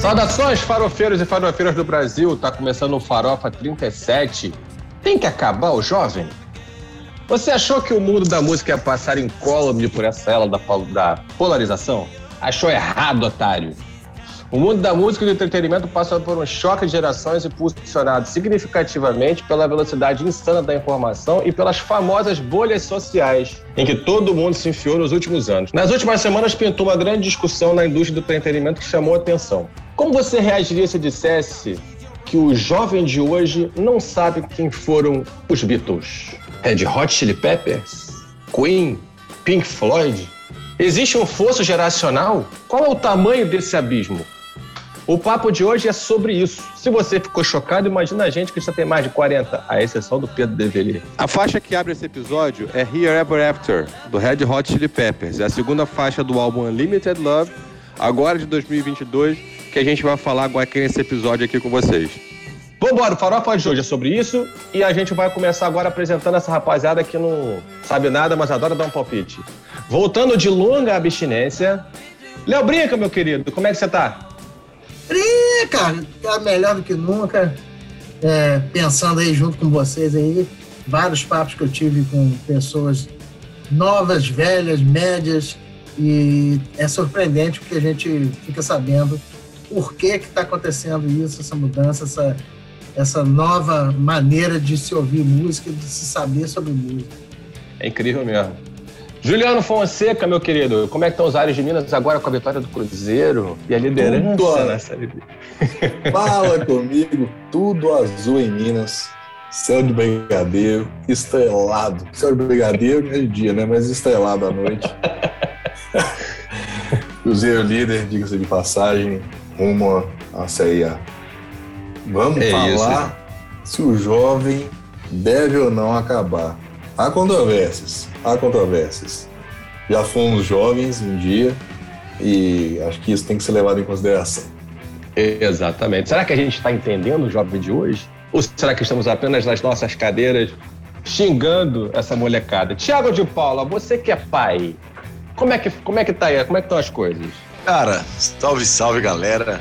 Saudações, farofeiros e farofeiras do Brasil. Tá começando o Farofa 37. Tem que acabar o jovem? Você achou que o mundo da música ia passar incólume por essa ela da, da polarização? Achou errado, otário. O mundo da música e do entretenimento passa por um choque de gerações impulsionado significativamente pela velocidade insana da informação e pelas famosas bolhas sociais, em que todo mundo se enfiou nos últimos anos. Nas últimas semanas pintou uma grande discussão na indústria do entretenimento que chamou a atenção. Como você reagiria se dissesse que o jovem de hoje não sabe quem foram os Beatles? Red Hot Chili Peppers? Queen? Pink Floyd? Existe um fosso geracional? Qual é o tamanho desse abismo? O papo de hoje é sobre isso. Se você ficou chocado, imagina a gente que já tem mais de 40, a exceção do Pedro Develi. A faixa que abre esse episódio é Here Ever After, do Red Hot Chili Peppers. É a segunda faixa do álbum Unlimited Love, agora de 2022, que a gente vai falar agora aqui nesse episódio aqui com vocês. Vambora, o Farofa de hoje é sobre isso e a gente vai começar agora apresentando essa rapaziada que não sabe nada, mas adora dar um palpite. Voltando de longa abstinência, Léo Brinca, meu querido, como é que você tá? Ih, cara, tá melhor do que nunca. É, pensando aí junto com vocês aí, vários papos que eu tive com pessoas novas, velhas, médias, e é surpreendente porque a gente fica sabendo por que que está acontecendo isso, essa mudança, essa, essa nova maneira de se ouvir música, de se saber sobre música. É incrível mesmo. Juliano Fonseca, meu querido, como é que estão os ares de Minas agora com a vitória do Cruzeiro e a liderança Tudo a- na Série B? Fala comigo, tudo azul em Minas. Céu de brigadeiro, estrelado. Céu de brigadeiro é de dia, né? Mas estrelado à noite. Cruzeiro líder, diga-se de passagem, rumo à Série A. Vamos É falar se o jovem deve ou não acabar. Há controvérsias, há controvérsias. Já fomos jovens um dia e acho que isso tem que ser levado em consideração. Exatamente. Será que a gente está entendendo o jovem de hoje? Ou será que estamos apenas nas nossas cadeiras xingando essa molecada? Tiago de Paula, você que é pai, como é que, como é que tá aí? Como é que estão as coisas? Cara, salve, salve, galera.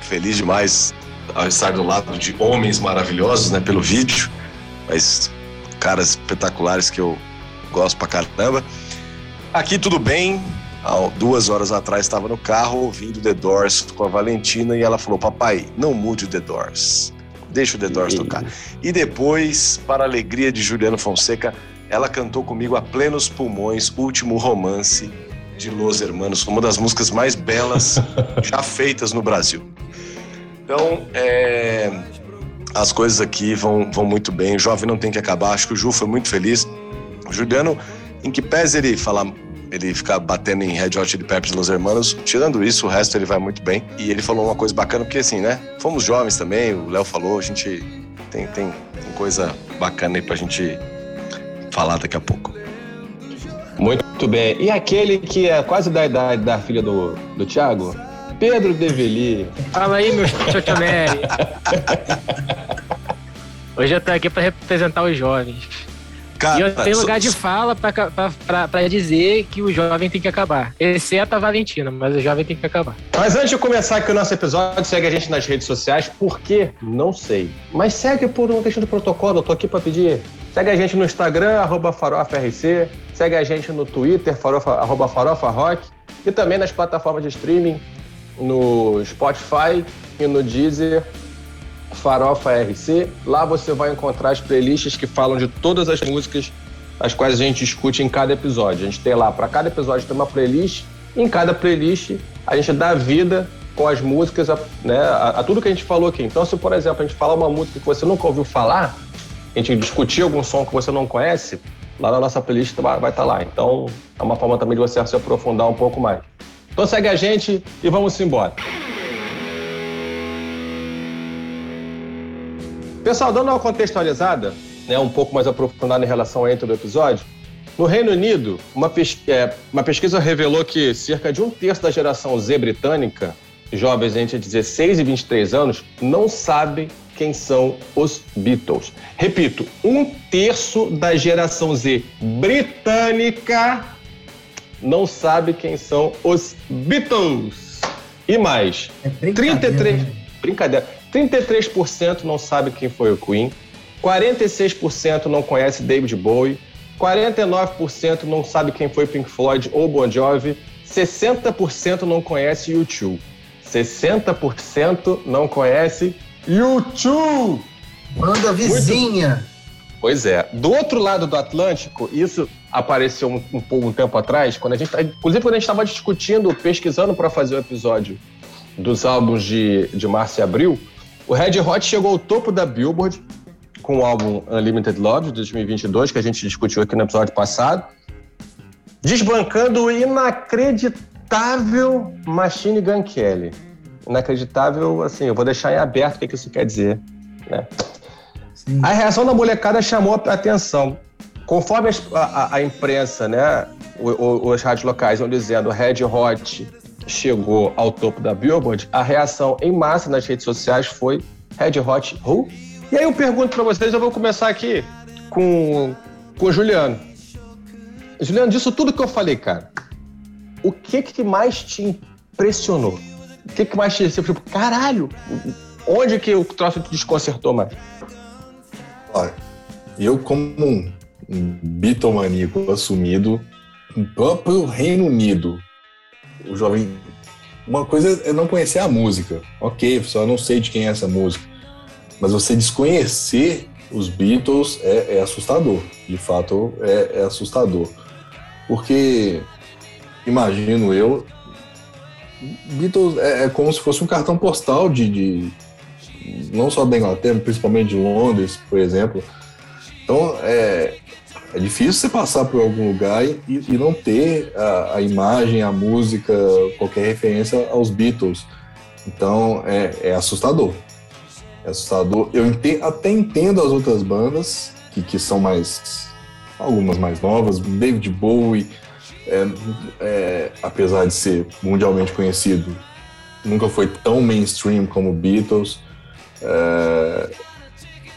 Feliz demais ao estar do lado de homens maravilhosos, né, pelo vídeo, mas caras espetaculares que eu gosto pra caramba. Aqui tudo bem. Há duas horas atrás estava no carro ouvindo The Doors com a Valentina e ela falou: Papai, não mude o The Doors. Deixa o The Doors tocar. E depois, para a alegria de Juliano Fonseca, ela cantou comigo a plenos pulmões Último Romance de Los Hermanos, uma das músicas mais belas já feitas no Brasil. Então, é, as coisas aqui vão, vão muito bem. O jovem não tem que acabar. Acho que o Ju foi muito feliz. O Juliano, em que pese ele falar, ele ficar batendo em Red Hot Chili Peppers Los Hermanos, tirando isso, o resto ele vai muito bem. E ele falou uma coisa bacana, porque assim, né? Fomos jovens também, o Léo falou, a gente tem, tem, tem coisa bacana aí pra gente falar daqui a pouco. Muito bem. E aquele que é quase da idade da filha do, do Tiago? Pedro Develi. Fala aí, meu chotomere. Hoje eu tô aqui pra representar os jovens. Cara, e eu tenho só- lugar de fala pra dizer que o jovem tem que acabar. Exceto a Valentina, mas o jovem tem que acabar. Mas antes de começar aqui o nosso episódio, segue a gente nas redes sociais. Por quê? Não sei. Mas segue por uma questão de protocolo. Eu tô aqui pra pedir. Segue a gente no Instagram, arroba farofRC. Segue a gente no Twitter, farofa, arroba farofa rock. E também nas plataformas de streaming, no Spotify e no Deezer, Farofa RC. Lá você vai encontrar as playlists que falam de todas as músicas as quais a gente discute em cada episódio. A gente tem lá, para cada episódio tem uma playlist. Em cada playlist a gente dá vida com as músicas, a, né, a, a tudo que a gente falou aqui. Então, se por exemplo a gente falar uma música que você nunca ouviu falar, a gente discutir algum som que você não conhece, lá na nossa playlist vai estar lá. Então, é uma forma também de você se aprofundar um pouco mais. Então segue a gente e vamos embora. Pessoal, dando uma contextualizada, né, um pouco mais aprofundada em relação ao intro do episódio, no Reino Unido, uma, pes- é, uma pesquisa revelou que cerca de um terço da geração Z britânica, jovens entre 16 e 23 anos, não sabe quem são os Beatles. Repito, um terço da geração Z britânica não sabe quem são os Beatles. E mais, É brincadeira, 33, né? brincadeira, 33% não sabe quem foi o Queen, 46% não conhece David Bowie, 49% não sabe quem foi Pink Floyd ou Bon Jovi, 60% não conhece U2. 60% não conhece U2. Banda vizinha. Pois é. Do outro lado do Atlântico, isso apareceu um, um pouco um tempo atrás, quando a gente, tá- inclusive quando a gente estava discutindo, pesquisando para fazer o episódio dos álbuns de, de março e abril, o Red Hot chegou ao topo da Billboard com o álbum Unlimited Love de 2022, que a gente discutiu aqui no episódio passado, desbancando o inacreditável Machine Gun Kelly. Inacreditável, assim, eu vou deixar em aberto o que que isso quer dizer, né? A reação da molecada chamou a atenção. Conforme a, a- a imprensa, né, os rádios locais vão dizendo Red Hot chegou ao topo da Billboard, a reação em massa nas redes sociais foi Red Hot Who? E aí eu pergunto pra vocês, eu vou começar aqui com, com o Juliano. Juliano, disso tudo que eu falei, cara, o que que mais te impressionou? O que que mais te... Você falou, caralho, onde que o troço te desconcertou mais? Olha, eu como um bitomaníaco assumido, no próprio Reino Unido, o jovem... Uma coisa é não conhecer a música. Ok, só não sei de quem é essa música. Mas você desconhecer os Beatles é, é assustador. De fato, é, é assustador. Porque, imagino eu, Beatles é, é como se fosse um cartão postal de, de não só da Inglaterra, principalmente de Londres, por exemplo. Então, é, é difícil você passar por algum lugar e, e não ter a, a imagem, a música, qualquer referência aos Beatles. Então, é, é assustador. É assustador. Eu ente- até entendo as outras bandas, que, que são mais. algumas mais novas. David Bowie, é, é, apesar de ser mundialmente conhecido, nunca foi tão mainstream como Beatles. É,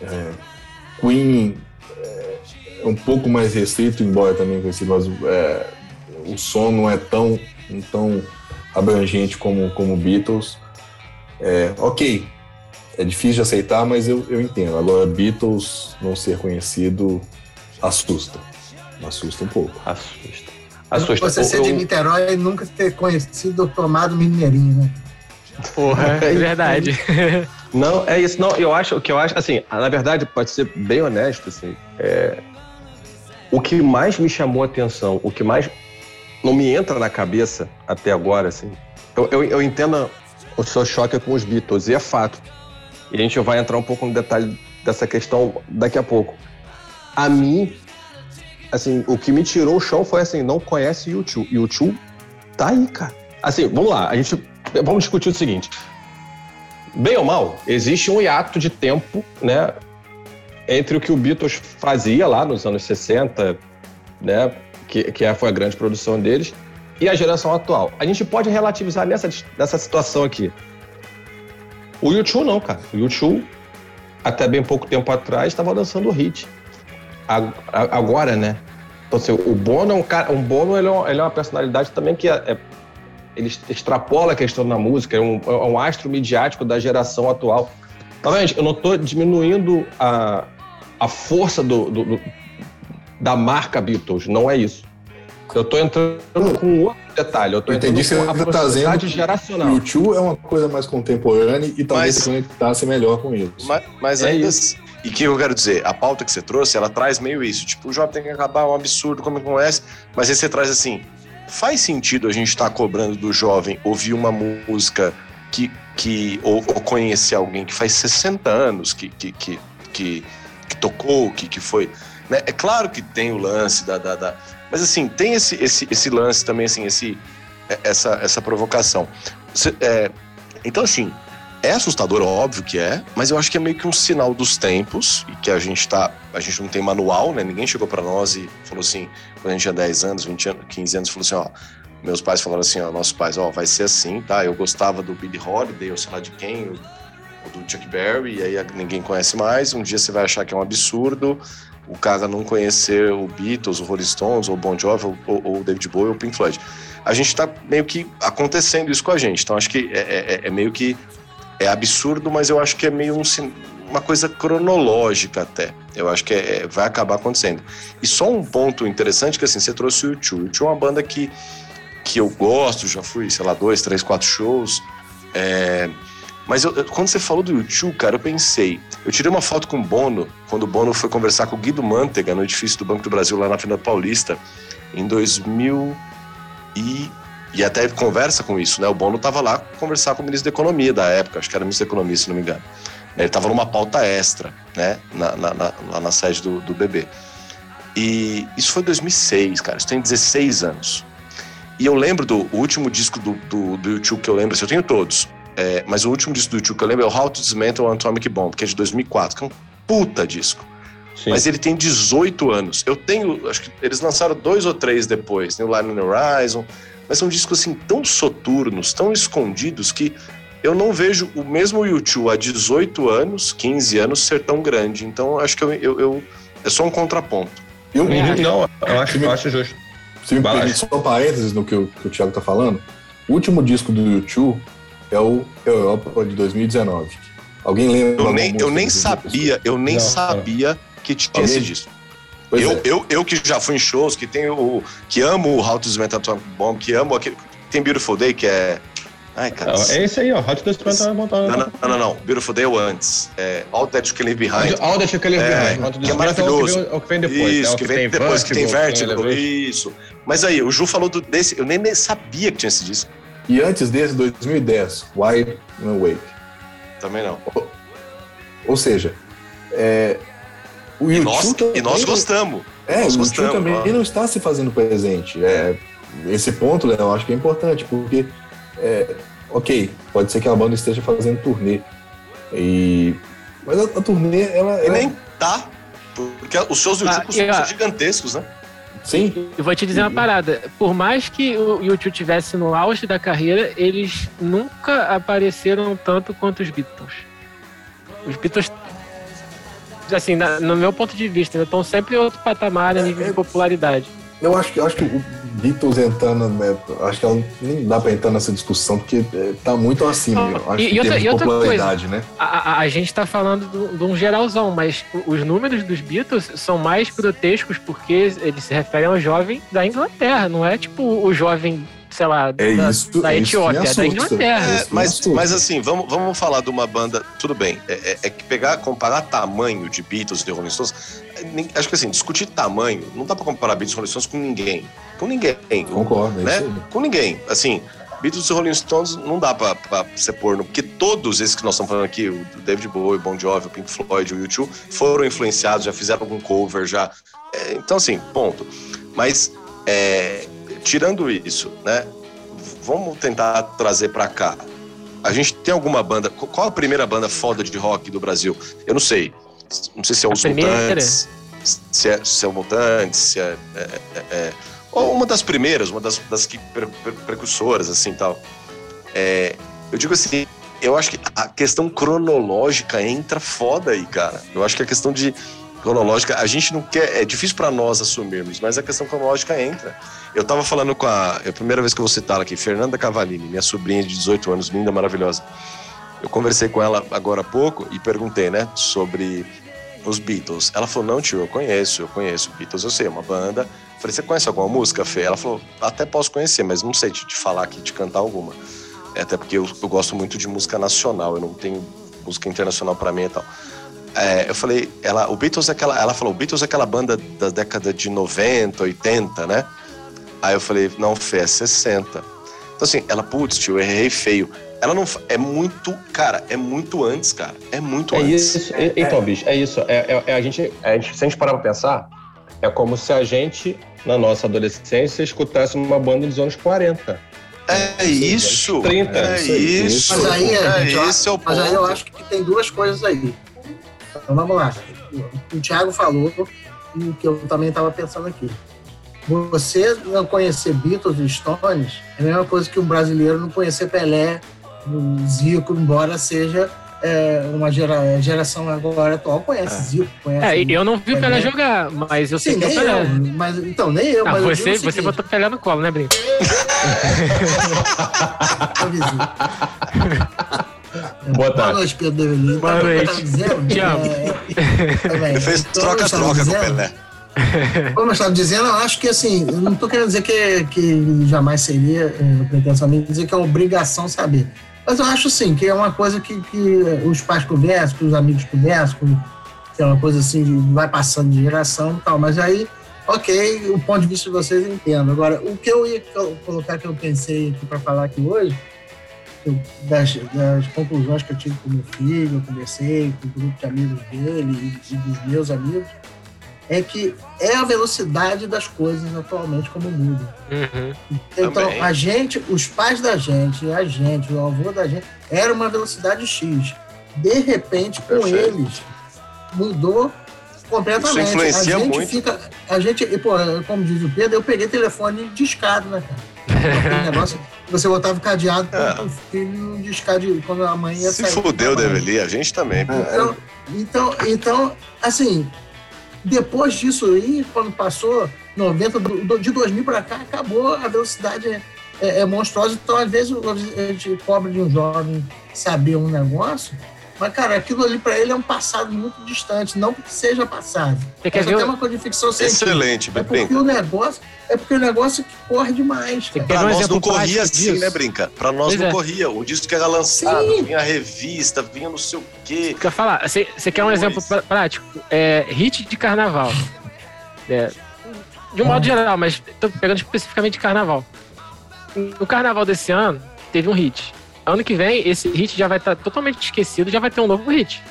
é, Queen é um pouco mais restrito, embora também conhecido, mas é, o som não é tão, tão abrangente como, como Beatles. É, ok, é difícil de aceitar, mas eu, eu entendo. Agora, Beatles não ser conhecido assusta. Assusta um pouco. Assusta. Assusta. Você ser Eu- de Niterói e nunca ter conhecido ou tomado mineirinho, né? Porra, é verdade. Não, é isso. Não, eu acho o que eu acho, assim, na verdade, pode ser bem honesto, assim, é, o que mais me chamou a atenção, o que mais não me entra na cabeça até agora, assim, eu, eu, eu entendo o seu choque com os Beatles, e é fato. E a gente vai entrar um pouco no detalhe dessa questão daqui a pouco. A mim, assim, o que me tirou o chão foi assim, não conhece YouTube. YouTube tá aí, cara. Assim, vamos lá, a gente vamos discutir o seguinte. Bem ou mal, existe um hiato de tempo, né, entre o que o Beatles fazia lá nos anos 60, né, que, que foi a grande produção deles, e a geração atual. A gente pode relativizar nessa, nessa situação aqui. O YouTube não, cara. O YouTube, até bem pouco tempo atrás, estava lançando hit. Agora, né? Então, assim, o Bono é um cara. Um Bono ele é, uma, ele é uma personalidade também que é- é- ele extrapola a questão da música, é um, é um astro midiático da geração atual. Novamente, eu não estou diminuindo a, a força do, do- do- da marca Beatles, não é isso. Eu estou entrando com outro detalhe, eu estou Eu entendi entrando que com a você tá proximidade dizendo geracional. O YouTube é uma coisa mais contemporânea e talvez Mas- se conectasse melhor com isso. Mas, mas É ainda. isso. E o que eu quero dizer? A pauta que você trouxe, ela traz meio isso. Tipo, o jovem tem que acabar, é um absurdo, como conhece. Mas aí você traz assim: faz sentido a gente estar cobrando do jovem ouvir uma música que. que ou, ou conhecer alguém que faz 60 anos que, que, que, que, tocou, que, que foi. né? É claro que tem o lance da. da, da- mas assim, tem esse, esse, esse lance também, assim, esse, essa, essa provocação. É, então, assim, é assustador, óbvio que é, mas eu acho que é meio que um sinal dos tempos e que a gente tá, a gente não tem manual, né? Ninguém chegou pra nós e falou assim, quando a gente tinha 10 anos, 20 anos, 15 anos, falou assim, ó, meus pais falaram assim, ó, nossos pais, ó, vai ser assim, tá? Eu gostava do Billy Holiday, ou sei lá de quem, eu o do Chuck Berry, e aí ninguém conhece mais. Um dia você vai achar que é um absurdo o cara não conhecer o Beatles, o Rolling Stones, ou o Bon Jovi, ou, ou o David Bowie, ou Pink Floyd. A gente tá meio que acontecendo isso com a gente. Então acho que é, é- é meio que é absurdo, mas eu acho que é meio um uma coisa cronológica até. Eu acho que é- é- vai acabar acontecendo. E só um ponto interessante que assim, você trouxe o U2. O U2 é uma banda que, que eu gosto, já fui, sei lá, dois, três, quatro shows. É, Mas eu- quando você falou do U2, cara, eu pensei. Eu tirei uma foto com o Bono, quando o Bono foi conversar com o Guido Mantega no edifício do Banco do Brasil, lá na Avenida Paulista, em 2000 e. E até conversa com isso, né? O Bono tava lá conversar com o ministro da Economia da época, acho que era ministro da Economia, se não me engano. Ele tava numa pauta extra, né? Na, na- na- lá na sede do, do BB. E isso foi 2006, cara. Isso tem 16 anos. E eu lembro do o último disco do, do, do YouTube que eu lembro, assim, eu tenho todos. É, mas o último disco do YouTube que eu lembro é o How to Dismantle an Atomic Bomb, que é de 2004, que é um puta disco. Sim. Mas ele tem 18 anos. Eu tenho, acho que eles lançaram dois ou três depois, New Line on the Horizon, mas são discos assim tão soturnos, tão escondidos que eu não vejo o mesmo YouTube há 18 anos, 15 anos ser tão grande. Então acho que eu, eu, eu- é só um contraponto. E um, Uhum, Não, eu acho, eu acho justo. Se me permite só um parênteses no que o, que o Thiago tá falando, o último disco do YouTube é o Europa de 2019. Alguém lembra? Eu nem, eu nem sabia, eu nem Não, sabia que tinha Alguém? esse disco. Pois eu, é. eu, eu que já fui em shows, que tenho o. que amo o How to Atomic Bomb, que amo aquele. Tem Beautiful Day, que é. Ai, cara. Não, é esse aí, ó. Hot Dust Não, não, não, não, não. Beautiful Day é o antes. É All That You Can Leave Behind. All that you can leave É, behind. Que é Dust maravilhoso. É o que vem, é o que vem depois. Isso, é o que vem depois, que tem Vertigo. Isso. Mas aí, o Ju falou do, desse, eu nem, nem sabia que tinha esse disco. E antes desse, 2010, Why No Wake. Também não. Ou seja, é, o E nós, também, e nós gostamos. É, nós o gostamos, também não está se fazendo presente. É, esse ponto, Léo, eu acho que é importante, porque, é, ok, pode ser que a banda esteja fazendo turnê. E, mas a, a turnê, ela. E ela- nem tá. Porque os shows do Ah, YouTube ó, são gigantescos, né? Sim, Eu vou te dizer uma parada. Por mais que o YouTube tivesse no auge da carreira, eles nunca apareceram tanto quanto os Beatles. Os Beatles, assim, na- no meu ponto de vista, estão sempre em outro patamar a nível de popularidade. eu acho que, eu acho que o Beatles entrando, né, acho que ela nem dá pra entrar nessa discussão, porque é, tá muito acima, eu acho E- que e outra- e popularidade, né? A, a- a gente tá falando do- de um geralzão, mas os números dos Beatles são mais grotescos porque eles se referem ao jovem da Inglaterra, não é tipo o jovem, sei lá, É da, isso, da é Etiópia, é da. Inglaterra. É, mas, mas assim, vamos, vamos falar de uma banda. Tudo bem, é, é- é que pegar, comparar tamanho de Beatles e de Rolling Stones. Acho que assim, discutir tamanho, não dá pra comparar Beatles e Rolling Stones com ninguém. Com ninguém. Concordo, é né? isso. Com ninguém. Assim, Beatles e Rolling Stones não dá pra, pra ser porno, porque todos esses que nós estamos falando aqui, o David Bowie, o Bon Jovi, o Pink Floyd, o U2, foram influenciados, já fizeram algum cover, já. é, então, assim, ponto. Mas, é, tirando isso, né? Vamos tentar trazer pra cá. A gente tem alguma banda. qu- Qual a primeira banda foda de rock do Brasil? Eu não sei. Não sei se é os? Mutantes. Se é, se é o Mutantes, se é, é- é- é- ou uma das primeiras, uma das, das que per- per- precursoras, assim tal. É, eu digo assim, eu acho que a questão cronológica entra foda aí, cara. Eu acho que a questão de cronológica, a gente não quer, é difícil pra nós assumirmos, mas a questão cronológica entra. Eu tava falando com a, é a primeira vez que eu vou citar aqui, Fernanda Cavalini, minha sobrinha de 18 anos, linda, maravilhosa. Eu conversei com ela agora há pouco e perguntei, né, sobre os Beatles. Ela falou: Não, tio, eu conheço, eu conheço. Beatles, eu sei, é uma banda. Eu falei: Você conhece alguma música, Fê? Ela falou: Até posso conhecer, mas não sei te, te falar aqui, te cantar alguma. É, até porque eu, eu gosto muito de música nacional, eu não tenho música internacional pra mim e tal. É, eu falei, ela, o Beatles é aquela, ela falou, o Beatles é aquela banda da década de 90, 80, né? Aí eu falei, não, Fê, é 60. Então assim, ela, putz, tio, eu errei feio. Ela não, é muito, cara, é muito antes, cara, é muito É antes. isso. é- Então, bicho, é isso. É, é- é a, gente, a gente, se a gente parar pra pensar, é como se a gente, na nossa adolescência, escutasse uma banda dos anos 40. É isso, 30, é isso Mas aí, é gente, esse é o ponto. Mas aí eu acho que tem duas coisas aí. Então vamos lá. O Thiago falou e que eu também estava pensando aqui. Você não conhecer Beatles e Stones é a mesma coisa que um brasileiro não conhecer Pelé, o Zico, embora seja é, uma gera, a geração agora atual conhece Zico, conhece. É, eu não vi o Pelé jogar, mas eu sei Sim, que é o nem Pelé. eu, mas, então, nem eu, Ah, mas eu você, o você botou o Pelé no colo, né, Brinco? avisei. Boa Boa tarde. noite, Pedro Develino. Boa o que eu noite. Te amo. é. Ele fez Então, eu troca-troca com o Pelé. Como eu estava dizendo, eu acho que assim, eu não estou querendo dizer que, que jamais seria é, pretensão minha dizer que é obrigação saber. Mas eu acho sim que é uma coisa que, que os pais conversam, que os amigos conversam, que é uma coisa assim, vai passando de geração e tal. Mas aí, ok, o ponto de vista de vocês eu entendo. Agora, o que eu ia colo- colocar que eu pensei aqui para falar aqui hoje, das, das conclusões que eu tive com meu filho, eu conversei com o grupo de amigos dele e dos meus amigos, é que é a velocidade das coisas atualmente como muda. Uhum. Então, Também. a gente, os pais da gente, a gente, o avô da gente, era uma velocidade X. De repente, com Perfeito. eles, mudou completamente. Isso influencia a gente muito. fica. A gente, e, pô, como diz o Pedro, eu peguei telefone discado, né, cara? Aquele negócio, você botava o cadeado É. para o filho discar de quando a mãe ia Se sair. fudeu, pra trabalhar. Develi, a gente também. Então, então, então, assim, depois disso aí, quando passou 90, do- do- de 2000 para cá, acabou, a velocidade é, é- é monstruosa. Então, às vezes, a gente cobra de um jovem saber um negócio, mas, cara, aquilo ali para ele é um passado muito distante, não porque seja passado. Você quer ver, até uma coisa de ficção científica. Excelente, É porque Brinca. o negócio é porque o negócio que corre demais. Um nós não corria assim, disso? né, Brinca? Pra nós Pois não é. corria. O disco que era lançado, Sim. vinha a revista, vinha não sei o quê. Quer falar? Você quer um Pois. exemplo prá- prático? É, hit de carnaval. É, de um modo geral, mas tô pegando especificamente carnaval. No carnaval desse ano, teve um hit. Ano que vem, esse hit já vai estar totalmente esquecido, já vai ter um novo hit.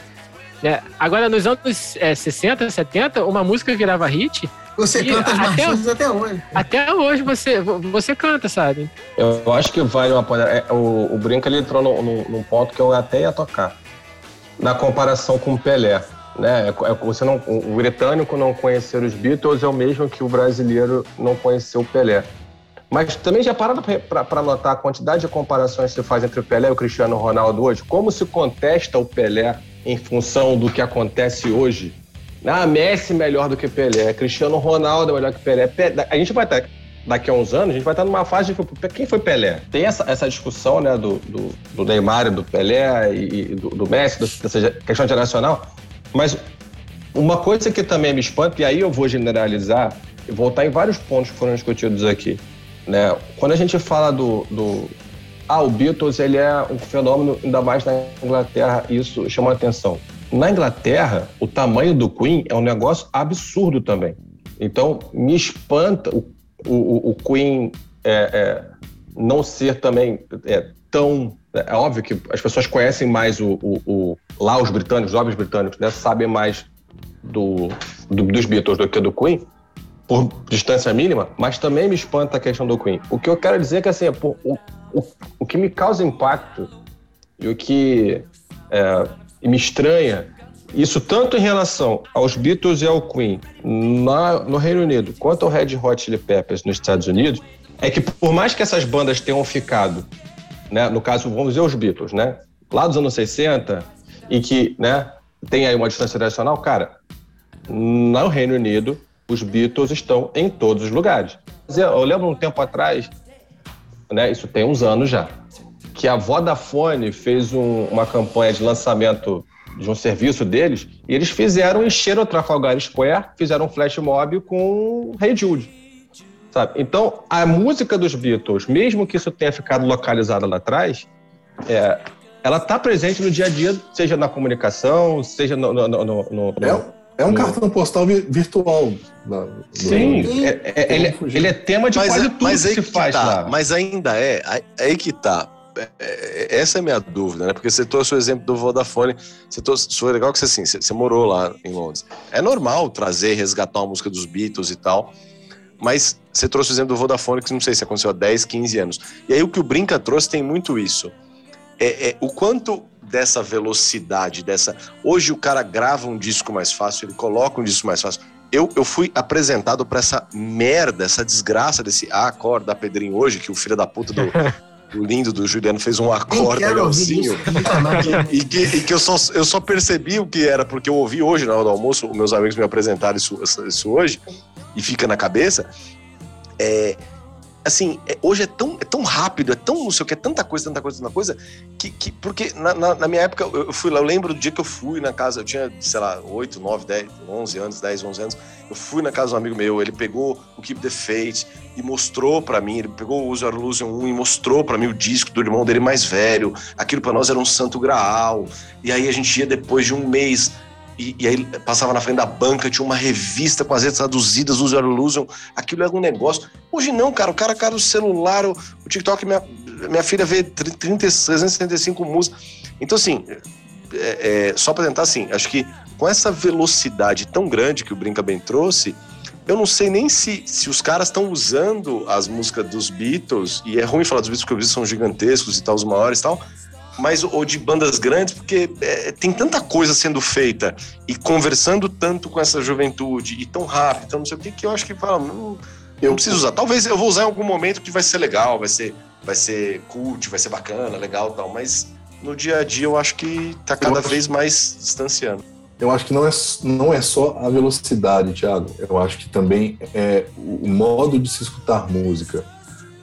É, agora, nos anos é, 60, 70, uma música virava hit, Você canta as até- marchinhas até hoje. até hoje você, você canta, sabe? Eu, eu acho que vale uma é, O, o Brinca ele entrou num, num- num ponto que eu até ia tocar. Na comparação com o Pelé. Né? É, é, você não, o britânico não conhecer os Beatles é o mesmo que o brasileiro não conhecer o Pelé. Mas também já pararam para notar a quantidade de comparações que se faz entre o Pelé e o Cristiano Ronaldo hoje? Como se contesta o Pelé em função do que acontece hoje? Ah, Messi melhor do que Pelé, Cristiano Ronaldo é melhor que Pelé. Pe- A gente vai estar, daqui a uns anos, a gente vai estar numa fase de quem foi Pelé? Tem essa, essa discussão né, do, do, do Neymar do Pelé e, e do, do Messi, dessa questão geracional, mas uma coisa que também me espanta, e aí eu vou generalizar e voltar em vários pontos que foram discutidos aqui. Né? Quando a gente fala do, do. Ah, o Beatles ele é um fenômeno, ainda mais na Inglaterra, isso chama atenção. Na Inglaterra, o tamanho do Queen é um negócio absurdo também. Então, me espanta o, o, o Queen é, é, não ser também é, tão. É óbvio que as pessoas conhecem mais o, o- o- lá os britânicos, os jovens britânicos, né, sabem mais do, do- dos Beatles do que do Queen, por distância mínima, mas também me espanta a questão do Queen. O que eu quero dizer é que assim, pô, o, o, o que me causa impacto e o que é, me estranha, isso tanto em relação aos Beatles e ao Queen na- no Reino Unido, quanto ao Red Hot Chili Peppers nos Estados Unidos, é que por mais que essas bandas tenham ficado, né, no caso, vamos dizer os Beatles, né, lá dos anos 60, e que né, tem aí uma distância geracional, cara, no Reino Unido, os Beatles estão em todos os lugares. Eu lembro um tempo atrás, né, isso tem uns anos já, que a Vodafone fez um- uma campanha de lançamento de um serviço deles e eles fizeram encher o Trafalgar Square, fizeram um flash mob com Hey Jude. Sabe? Então, a música dos Beatles, mesmo que isso tenha ficado localizado lá atrás, é, ela está presente no dia a dia, seja na comunicação, seja no. no, no, no- no- É, é um cartão postal vi- virtual. da- do- Sim, é- é- ele, ele é tema de Mas, quase é- tudo mas que aí se que faz tá. lá. Mas ainda é, aí- aí que tá. É, é, Essa é a minha dúvida, né? Porque você trouxe o exemplo do Vodafone. Você trouxe, foi legal que você, assim, você, você morou lá em Londres. É normal trazer, resgatar uma música dos Beatles e tal. Mas você trouxe o exemplo do Vodafone, que não sei se aconteceu há 10, 15 anos. E aí o que o Brinca trouxe tem muito isso. É, é, o quanto dessa velocidade, dessa. Hoje o cara grava um disco mais fácil, ele coloca um disco mais fácil. Eu, eu fui apresentado pra essa merda, essa desgraça desse ah, acorda Pedrinho hoje, que o filho da puta do, o lindo do Juliano fez um acorde legalzinho. E que, e que eu, só, eu só percebi o que era, porque eu ouvi hoje na hora do almoço, meus amigos me apresentaram isso, isso hoje, e fica na cabeça. É, assim, é- hoje é tão, é tão rápido, é tão não sei o que, é tanta coisa, tanta coisa, tanta coisa, que, que porque na, na, na minha época eu eu fui lá, eu lembro do dia que eu fui na casa, eu tinha, sei lá, 8, 9, 10, 11 anos, 10, 11 anos, eu fui na casa de um amigo meu, ele pegou o Keep the Fate e mostrou pra mim, ele pegou o Use Your Illusion 1 e mostrou pra mim o disco do irmão dele mais velho, aquilo pra nós era um santo graal, e aí a gente ia depois de um mês e, e aí passava na frente da banca, tinha uma revista com as letras traduzidas, Use Your Illusion, aquilo era um negócio. Hoje não, cara, o cara, cara, o celular, o, o TikTok, minha, minha filha vê 30, 365 músicas. Então, assim, é, é, só pra tentar, assim, acho que com essa velocidade tão grande que o Brinca Bem trouxe, eu não sei nem se, se os caras estão usando as músicas dos Beatles, e é ruim falar dos Beatles porque os Beatles são gigantescos e tal, os maiores e tal, mas ou de bandas grandes, porque é, tem tanta coisa sendo feita e conversando tanto com essa juventude e tão rápido, então não sei o que, que eu acho que fala, não, eu não preciso usar. Talvez eu vou usar em algum momento que vai ser legal, vai ser, vai ser cult, vai ser bacana, legal tal, mas no dia a dia eu acho que tá cada vez mais distanciando. Eu acho que não é, não é só a velocidade, Thiago. Eu acho que também é o modo de se escutar música.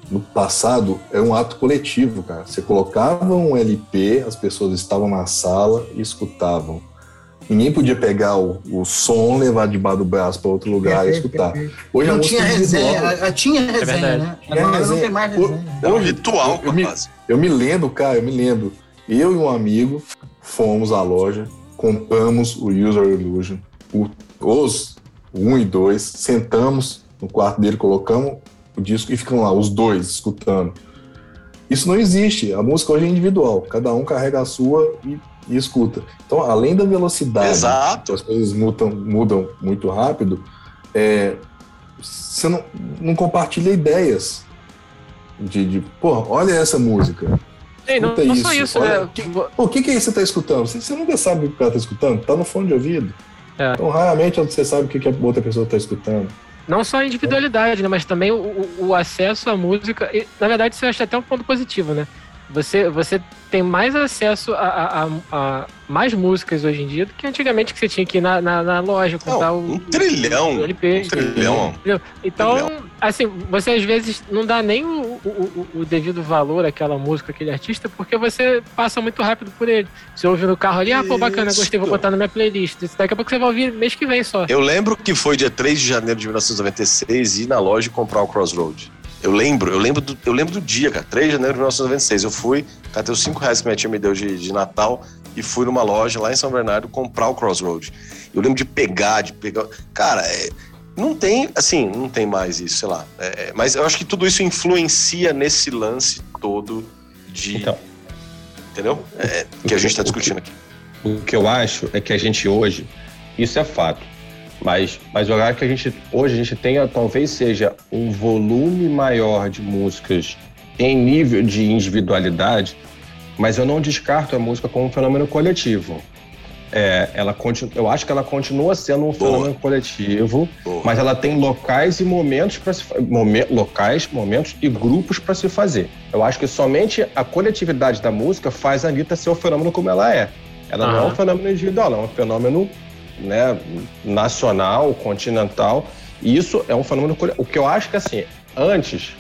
No passado, era um ato coletivo, cara. Você colocava um LP, as pessoas estavam na sala e escutavam. Ninguém podia pegar o, o som, levar debaixo do braço para outro lugar e Perfeito, escutar. perfeito. Hoje a Não música tinha resenha. Tinha resenha, verdade. né? Tinha Agora não resenha. tem mais O- resenha. É um Hoje, ritual, eu me- quase. Eu me lembro, cara, eu me lembro. Eu e um amigo fomos à loja, compramos o User Illusion, o- os 1 e 2, sentamos no quarto dele, colocamos o disco e ficam lá, os dois, escutando. Isso não existe. A música hoje é individual. Cada um carrega a sua e, e escuta. Então, além da velocidade, Exato. as coisas mudam, mudam muito rápido, é, você não, não compartilha ideias. De, de, pô, olha essa música. Ei, não, Escuta não só isso, isso, olha, né? que- Pô, o que, que é isso que você tá escutando? Você, você nunca sabe o que o cara tá escutando, tá no fone de ouvido. É. Então, raramente você sabe o que, que a outra pessoa tá escutando. Não só a individualidade, né? Mas também o, o- acesso à música. E, na verdade, isso eu acho até um ponto positivo, né? Você, você tem mais acesso a, a- a- a mais músicas hoje em dia do que antigamente que você tinha que ir na, na, na loja comprar Não, o, um trilhão. o LP. Um trilhão. Entendeu? Então, Trilhão. assim, você às vezes não dá nem o, o, o- devido valor àquela música, àquele artista, porque você passa muito rápido por ele. Você ouve no carro ali, ah, pô, bacana, gostei, vou Isso. botar na minha playlist. Daqui a pouco você vai ouvir mês que vem só. Eu lembro que foi dia 3 de janeiro de 1996 ir na loja e comprar o Crossroad. Eu lembro, eu lembro do, eu lembro do dia, cara. 3 de janeiro de 1996. Eu fui, catei os 5 reais que minha tia me deu de, de Natal e fui numa loja lá em São Bernardo comprar o Crossroad. Eu lembro de pegar, de pegar. Cara, é, não tem, assim, não tem mais isso, sei lá. É, mas eu acho que tudo isso influencia nesse lance todo de. Então. Entendeu? É, que a gente está discutindo aqui. O que eu acho é que a gente hoje, isso é fato, mas, mas eu acho que a gente, hoje a gente tenha, talvez seja um volume maior de músicas em nível de individualidade, mas eu não descarto a música como um fenômeno coletivo. É, ela continu, eu acho que ela continua sendo um Boa. fenômeno coletivo, Boa. mas ela tem locais e momentos para se momen- locais, momentos e grupos para se fazer. Eu acho que somente a coletividade da música faz a Anitta ser o fenômeno como ela é. Ela não é um fenômeno individual, ela é um fenômeno né, nacional, continental. E isso é um fenômeno. O que eu acho que assim, antes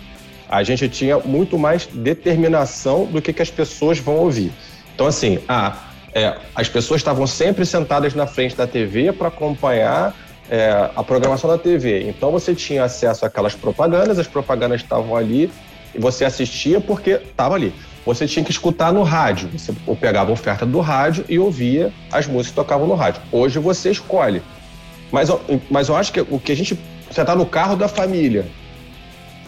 a gente tinha muito mais determinação do que, que as pessoas vão ouvir. Então, assim, ah, é, as pessoas estavam sempre sentadas na frente da TV para acompanhar é, a programação da TV. Então você tinha acesso àquelas propagandas, as propagandas estavam ali e você assistia porque estava ali. Você tinha que escutar no rádio. Você ou pegava a oferta do rádio e ouvia as músicas que tocavam no rádio. Hoje você escolhe. Mas, eu- mas eu acho que o que a gente. Você está no carro da família,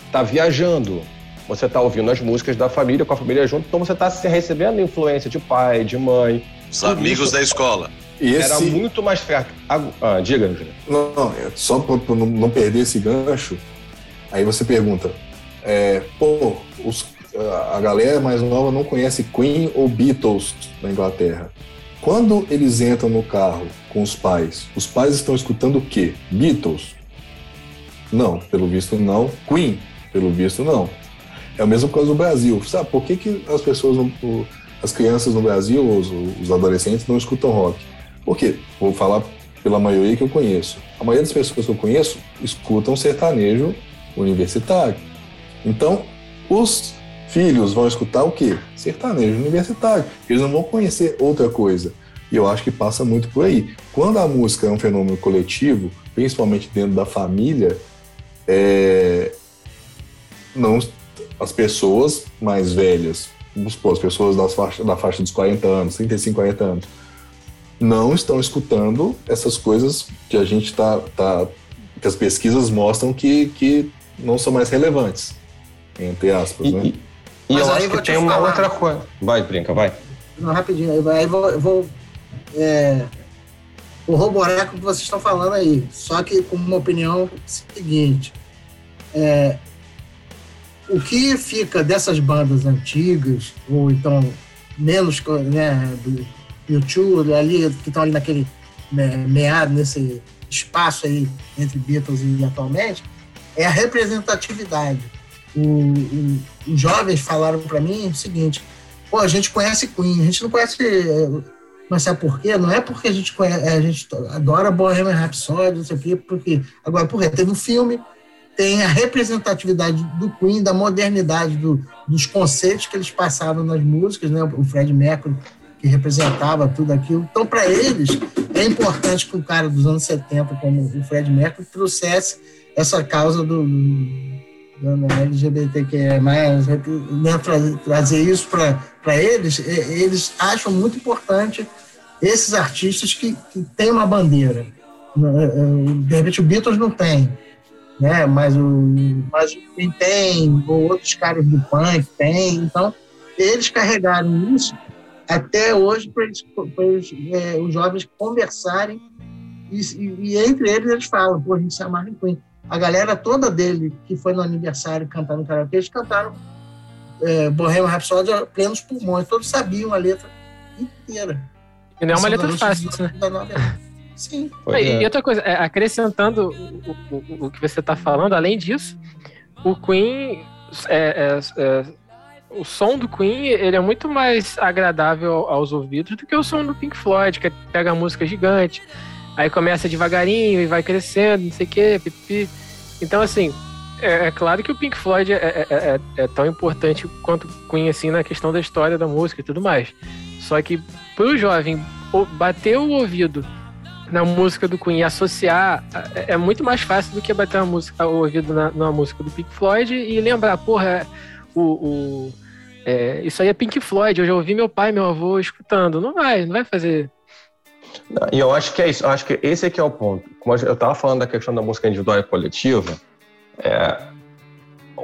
está viajando, você está ouvindo as músicas da família, com a família junto, então você está recebendo influência de pai, de mãe. Os amigos da escola. E Era esse, muito mais perto. Ah, ah, diga, Júlio. Não, não, é só para não, não perder esse gancho, aí você pergunta, é, pô, os- a galera mais nova não conhece Queen ou Beatles na Inglaterra. Quando eles entram no carro com os pais, os pais estão escutando o quê? Beatles? Não, pelo visto não. Queen? Pelo visto não. É a mesma coisa no Brasil. Sabe por que, que as pessoas, o- as crianças no Brasil, os, os adolescentes, não escutam rock? Por quê? Vou falar pela maioria que eu conheço. A maioria das pessoas que eu conheço escutam sertanejo universitário. Então, os filhos vão escutar o quê? Sertanejo universitário. Eles não vão conhecer outra coisa. E eu acho que passa muito por aí. Quando a música é um fenômeno coletivo, principalmente dentro da família, é, não, as pessoas mais velhas, vamos supor, as pessoas das faixa, da faixa dos 40 anos, 35, 40 anos, não estão escutando essas coisas que a gente está. Tá, que as pesquisas mostram que, que não são mais relevantes, entre aspas, E, né? e- e Mas eu acho que te tem uma falar. outra coisa. Vai, brinca, vai. Não, rapidinho, aí vou, eu vou é, corroborar com o que vocês estão falando aí, só que com uma opinião seguinte. É, o que fica dessas bandas antigas, ou então menos né, do YouTube, ali, que estão ali naquele me- meado, nesse espaço aí entre Beatles e atualmente, é a representatividade. Os jovens falaram para mim o seguinte: pô, a gente conhece Queen, a gente não conhece. eh, Mas sabe por quê? Não é porque a gente conhece, a gente adora Bohemian Rhapsody, não sei o quê, porque. Agora, por quê? Teve um filme, tem a representatividade do Queen, da modernidade, do- dos conceitos que eles passavam nas músicas, né? O Fred Mercury, que representava tudo aquilo. Então, para eles, é importante que um cara dos anos 70, como o Fred Mercury, trouxesse essa causa do LGBTQIA+, né, tra- trazer isso para eles, eles acham muito importante esses artistas que, que têm uma bandeira. De repente o Beatles não tem, né? mas, o, mas o Queen tem, ou outros caras do punk tem. Então, eles carregaram isso até hoje para é, os jovens conversarem e- e entre eles eles falam, pô, a gente se amarra em Queen. A galera toda dele que foi no aniversário cantar no karaokê, eles cantaram é, Bohemian Rhapsody a plenos pulmões, todos sabiam a letra inteira. E não é uma São letra fácil, né? anos 90. Sim. E, é. e outra coisa, é, acrescentando o, o- o que você está falando, além disso, o Queen, é, é, é, o som do Queen, ele é muito mais agradável aos ouvidos do que o som do Pink Floyd, que pega a música gigante, aí começa devagarinho e vai crescendo, não sei o quê, pipi. Então, assim, é, é claro que o Pink Floyd é, é- é- é tão importante quanto Queen, assim, na questão da história da música e tudo mais. Só que pro jovem bater o ouvido na música do Queen e associar é, é muito mais fácil do que bater a música, o ouvido na, na música do Pink Floyd e lembrar, porra, o, o- é, isso aí é Pink Floyd, eu já ouvi meu pai, meu avô escutando. Não vai, não vai fazer. E eu acho que é isso. Eu acho que esse aqui é o ponto. Como eu estava falando da questão da música individual e coletiva, é,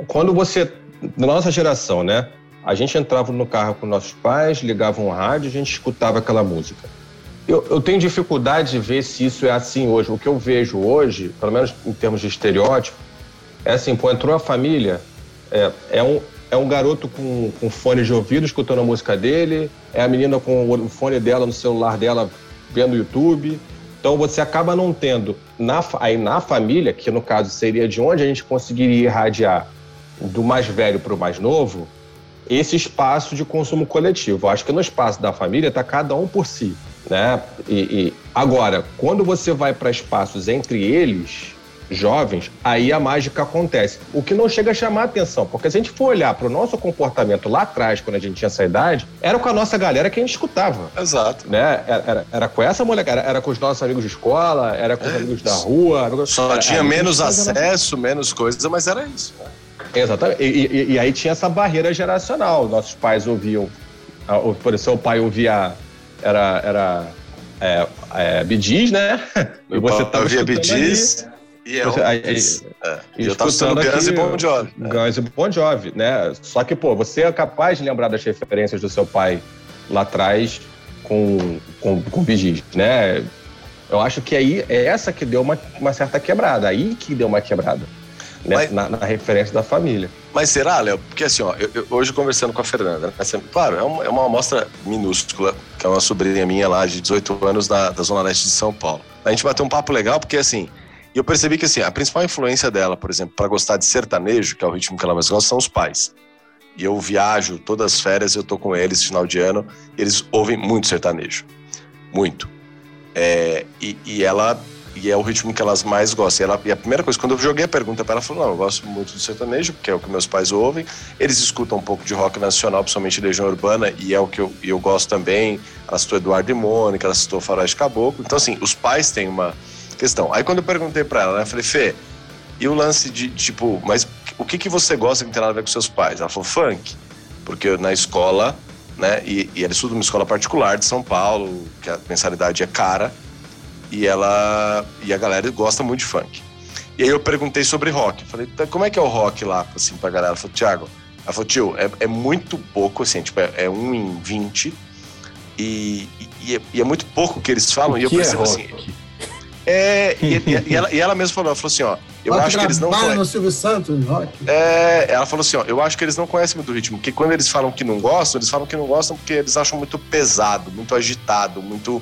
quando você, na nossa geração, né? A gente entrava no carro com nossos pais, ligava um rádio, a gente escutava aquela música. Eu, eu tenho dificuldade de ver se isso é assim hoje. O que eu vejo hoje, pelo menos em termos de estereótipo, é assim, pô, entrou a família, é, é um, é um garoto com, com fone de ouvido escutando a música dele, é a menina com o fone dela no celular dela vendo YouTube. Então você acaba não tendo na, aí na família, que no caso seria de onde a gente conseguiria irradiar do mais velho para o mais novo, esse espaço de consumo coletivo. Eu acho que no espaço da família está cada um por si, né? E, e agora, quando você vai para espaços entre eles, jovens, aí a mágica acontece. O que não chega a chamar a atenção, porque se a gente for olhar para o nosso comportamento lá atrás, quando a gente tinha essa idade, era com a nossa galera que a gente escutava Exato. né? Era, era, era com essa molecada, era, era com os nossos amigos de escola, era com os É amigos da rua. era- Só tinha menos acesso, menos coisa, mas era isso. Exatamente. E, e- e aí tinha essa barreira geracional. Nossos pais ouviam, ah, o- por exemplo, seu pai ouvia, era, era é, é, né? E você tava eu via escutando Bidis e eu. Você- aí- é. E eu tava Guns e Bon Jovi. né? Guns e Bon Jovi, né? Só que, pô, você é capaz de lembrar das referências do seu pai lá atrás com, com, com Gees, né? Eu acho que aí é essa que deu uma, uma certa quebrada, aí que deu uma quebrada. Né? Mas- Na, na referência da família. Mas será, Léo? Porque assim, ó, eu- eu- hoje conversando com a Fernanda, né, claro, é uma, é uma amostra minúscula, que é uma sobrinha minha lá de 18 anos da, da Zona Leste de São Paulo. A gente bateu um papo legal, porque assim, eu percebi que assim, a principal influência dela, por exemplo, para gostar de sertanejo, que é o ritmo que ela mais gosta, são os pais. E eu viajo todas as férias, eu tô com eles final de ano, e eles ouvem muito sertanejo. Muito. É, e, e ela e é o ritmo que elas mais gostam. E, ela, e a primeira coisa, quando eu joguei a pergunta para ela, ela falou: Não, eu gosto muito do sertanejo, porque é o que meus pais ouvem. Eles escutam um pouco de rock nacional, principalmente Legião Urbana, e é o que eu, eu gosto também. Ela citou Eduardo e Mônica, ela citou Faroeste Caboclo. Então, assim, os pais têm uma questão. Aí, quando eu perguntei para ela, né, eu falei: Fê, e o lance de, tipo, mas o que, que você gosta que tem nada a ver com seus pais? Ela falou: funk. Porque na escola, né, e, e ela estuda numa escola particular de São Paulo, que a mensalidade é cara e ela e a galera gosta muito de funk. E aí eu perguntei sobre rock. Falei, tá, como é que é o rock lá, assim, pra galera? Ela falou, Thiago, ela falou, tio, é, é muito pouco, assim, tipo, é, é um em 20 e, e, é, e, é, muito pouco que eles falam. O e eu percebo é assim. É, e, e, ela, e ela mesma falou, ela falou assim, ó, eu acho que eles não conhecem. no Silvio Santos, rock. É, ela falou assim, ó, eu acho que eles não conhecem muito o ritmo, porque quando eles falam que não gostam, eles falam que não gostam porque eles acham muito pesado, muito agitado, muito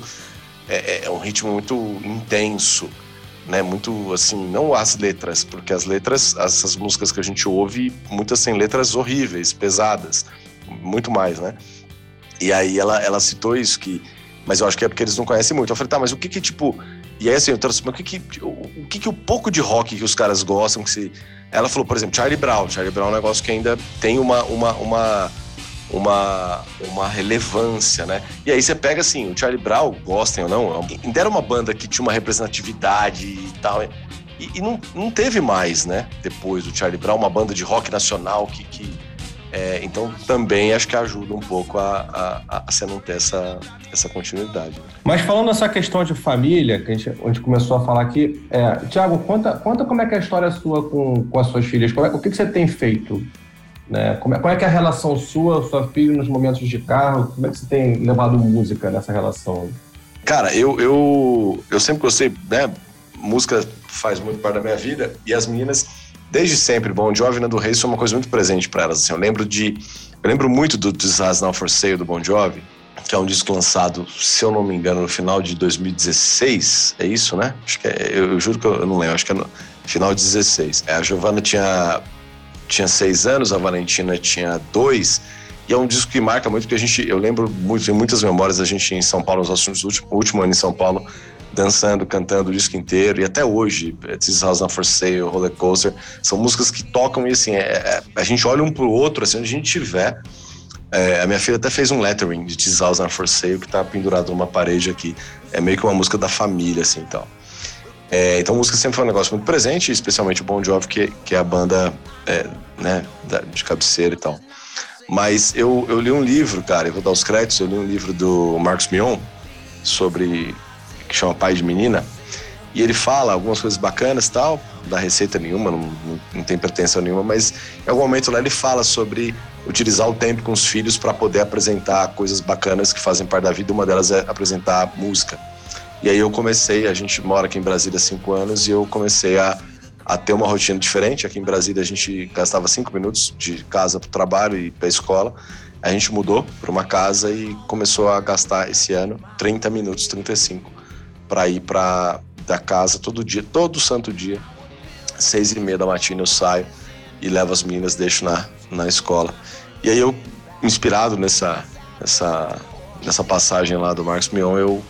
é, é, é um ritmo muito intenso, né? Muito assim, não as letras, porque as letras, essas músicas que a gente ouve, muitas têm letras horríveis, pesadas, muito mais, né? E aí ela, ela citou isso que, mas eu acho que é porque eles não conhecem muito. Eu falei, tá, mas o que que tipo, e aí assim, eu trouxe, mas o que que o, o que que o pouco de rock que os caras gostam que se ela falou, por exemplo, Charlie Brown. Charlie Brown é um negócio que ainda tem uma, uma, uma uma, uma relevância, né? E aí você pega assim, o Charlie Brown, gostem ou não, ainda era uma banda que tinha uma representatividade e tal. E, e não, não teve mais, né? Depois do Charlie Brown, uma banda de rock nacional que. que é, então também acho que ajuda um pouco a, a, a você não ter essa, essa continuidade. Mas falando dessa questão de família, que a gente, a gente começou a falar aqui, é, Tiago, conta, conta como é que é a história sua com, com as suas filhas. É, o que, que você tem feito né? Como, é, como é que é a relação sua, sua filha, nos momentos de carro? Como é que você tem levado música nessa relação? Cara, eu, eu, eu sempre gostei, né? Música faz muito parte da minha vida e as meninas, desde sempre, Bon Jovi e Nando Reis foi uma coisa muito presente para elas. Assim, eu lembro de, eu lembro muito do Has Now For Sale do Bon Jovi, que é um disco lançado, se eu não me engano, no final de 2016. É isso, né? Acho que é, eu, eu juro que eu, eu, não lembro, acho que é no final de 16. É, a Giovanna tinha tinha seis anos, a Valentina tinha dois. E é um disco que marca muito, porque a gente, eu lembro muito, em muitas memórias a gente em São Paulo, nos nossos últimos, último ano em São Paulo, dançando, cantando o disco inteiro, e até hoje, This House Not For Sale, Roller Coaster, são músicas que tocam e assim, é, é, a gente olha um pro outro, assim, onde a gente tiver. É, a minha filha até fez um lettering de This House Not For Sale, que tá pendurado numa parede aqui. É meio que uma música da família, assim, então. É, então, música sempre foi um negócio muito presente, especialmente o Bon Jovi, que, que é a banda é, né, de cabeceira e tal. Mas eu, eu li um livro, cara, eu vou dar os créditos, eu li um livro do Marcos Mion sobre que chama Pai de Menina, e ele fala algumas coisas bacanas tal, da receita nenhuma, não, não, não, tem pretensão nenhuma, mas em algum momento lá ele fala sobre utilizar o tempo com os filhos para poder apresentar coisas bacanas que fazem parte da vida, uma delas é apresentar música. E aí eu comecei, a gente mora aqui em Brasília há cinco anos, e eu comecei a, a ter uma rotina diferente. Aqui em Brasília a gente gastava cinco minutos de casa para o trabalho e para a escola. A gente mudou para uma casa e começou a gastar esse ano 30 minutos, 35, para ir para da casa todo dia, todo santo dia. Seis e meia da matina eu saio e levo as meninas, deixo na, na escola. E aí eu, inspirado nessa, nessa, nessa passagem lá do Marcos Mion, eu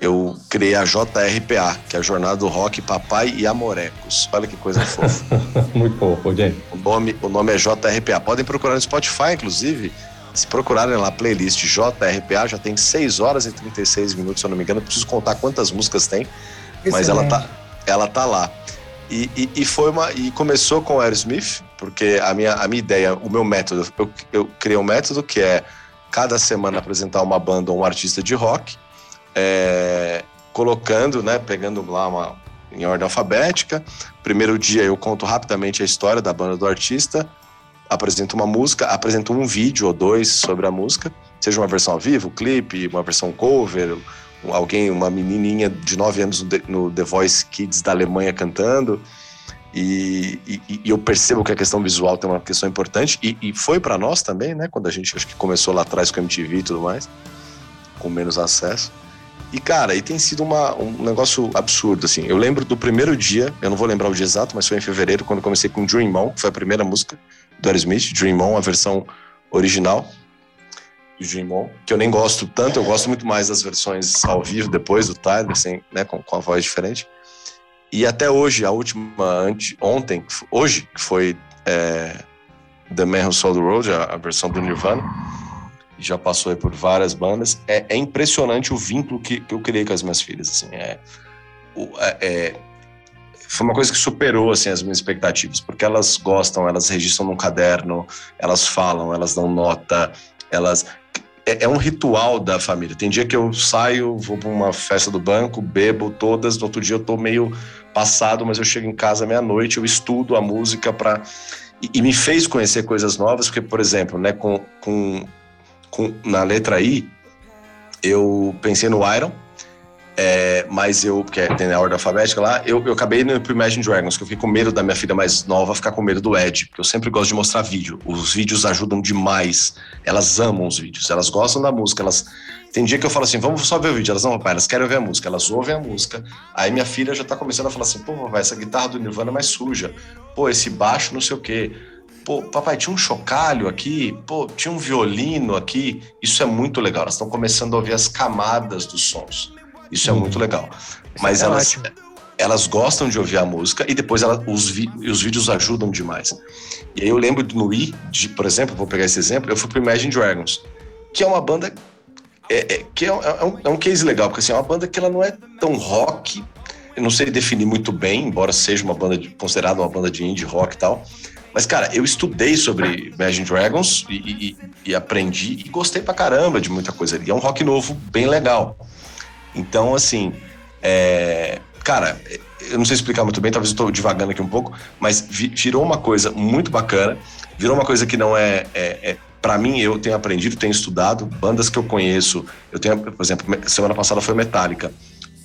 eu criei a JRPA, que é a Jornada do Rock Papai e Amorecos. Olha que coisa fofa. Muito fofo, gente. O nome, o nome é JRPA. Podem procurar no Spotify, inclusive. Se procurarem lá, playlist JRPA, já tem 6 horas e 36 minutos, se eu não me engano. Eu preciso contar quantas músicas tem, Excelente. mas ela tá, ela tá lá. E, e, e, foi uma e começou com o Aerosmith, porque a minha, a minha ideia, o meu método, eu, eu criei um método que é cada semana apresentar uma banda ou um artista de rock é, colocando, né, pegando lá uma, em ordem alfabética. Primeiro dia eu conto rapidamente a história da banda do artista, apresento uma música, apresento um vídeo ou dois sobre a música, seja uma versão ao vivo, clipe, uma versão cover, alguém, uma menininha de 9 anos no The Voice Kids da Alemanha cantando. E, e, e eu percebo que a questão visual tem uma questão importante e, e foi para nós também, né? Quando a gente acho que começou lá atrás com MTV e tudo mais, com menos acesso. E, cara, e tem sido uma, um negócio absurdo, assim. Eu lembro do primeiro dia, eu não vou lembrar o dia exato, mas foi em fevereiro, quando comecei com Dream On, que foi a primeira música do Aerosmith, Dream On, a versão original do Dream On, que eu nem gosto tanto, eu gosto muito mais das versões ao vivo depois do Tyler, assim, né, com, com a voz diferente. E até hoje, a última, ante, ontem, hoje, que foi é, The Man Who Sold the Road, a, a versão do Nirvana, já passou por várias bandas. É, é impressionante o vínculo que, que, eu criei com as minhas filhas. Assim, é, é, é, foi uma coisa que superou assim, as minhas expectativas, porque elas gostam, elas registram num caderno, elas falam, elas dão nota, elas. É, é um ritual da família. Tem dia que eu saio, vou para uma festa do banco, bebo todas, no outro dia eu tô meio passado, mas eu chego em casa meia-noite, eu estudo a música para. E, e, me fez conhecer coisas novas, porque, por exemplo, né, com, com com, na letra I, eu pensei no Iron, é, mas eu, porque tem a ordem alfabética lá, eu, eu acabei indo pro Imagine Dragons, que eu fiquei com medo da minha filha mais nova ficar com medo do Ed, porque eu sempre gosto de mostrar vídeo. Os vídeos ajudam demais. Elas amam os vídeos, elas gostam da música, elas. Tem dia que eu falo assim, vamos só ver o vídeo. Elas não, papai, elas querem ouvir a música, elas ouvem a música. Aí minha filha já tá começando a falar assim, pô, papai, essa guitarra do Nirvana é mais suja. Pô, esse baixo não sei o quê pô, papai, tinha um chocalho aqui, pô, tinha um violino aqui. Isso é muito legal. Elas estão começando a ouvir as camadas dos sons. Isso é uhum. muito legal. Mas é elas, elas gostam de ouvir a música e depois ela, os, vi, os vídeos ajudam demais. E aí eu lembro no I, de, por exemplo, vou pegar esse exemplo, eu fui pro Imagine Dragons, que é uma banda é, é, que é, é, um, é um case legal, porque assim, é uma banda que ela não é tão rock, eu não sei definir muito bem, embora seja uma banda de, considerada uma banda de indie rock e tal, mas, cara, eu estudei sobre Imagine Dragons e, e, e, aprendi e gostei pra caramba de muita coisa. E é um rock novo bem legal. Então, assim, é... cara, eu não sei explicar muito bem, talvez eu tô divagando aqui um pouco, mas virou uma coisa muito bacana, virou uma coisa que não é, é, é para mim, eu tenho aprendido, tenho estudado, bandas que eu conheço, eu tenho, por exemplo, semana passada foi Metallica.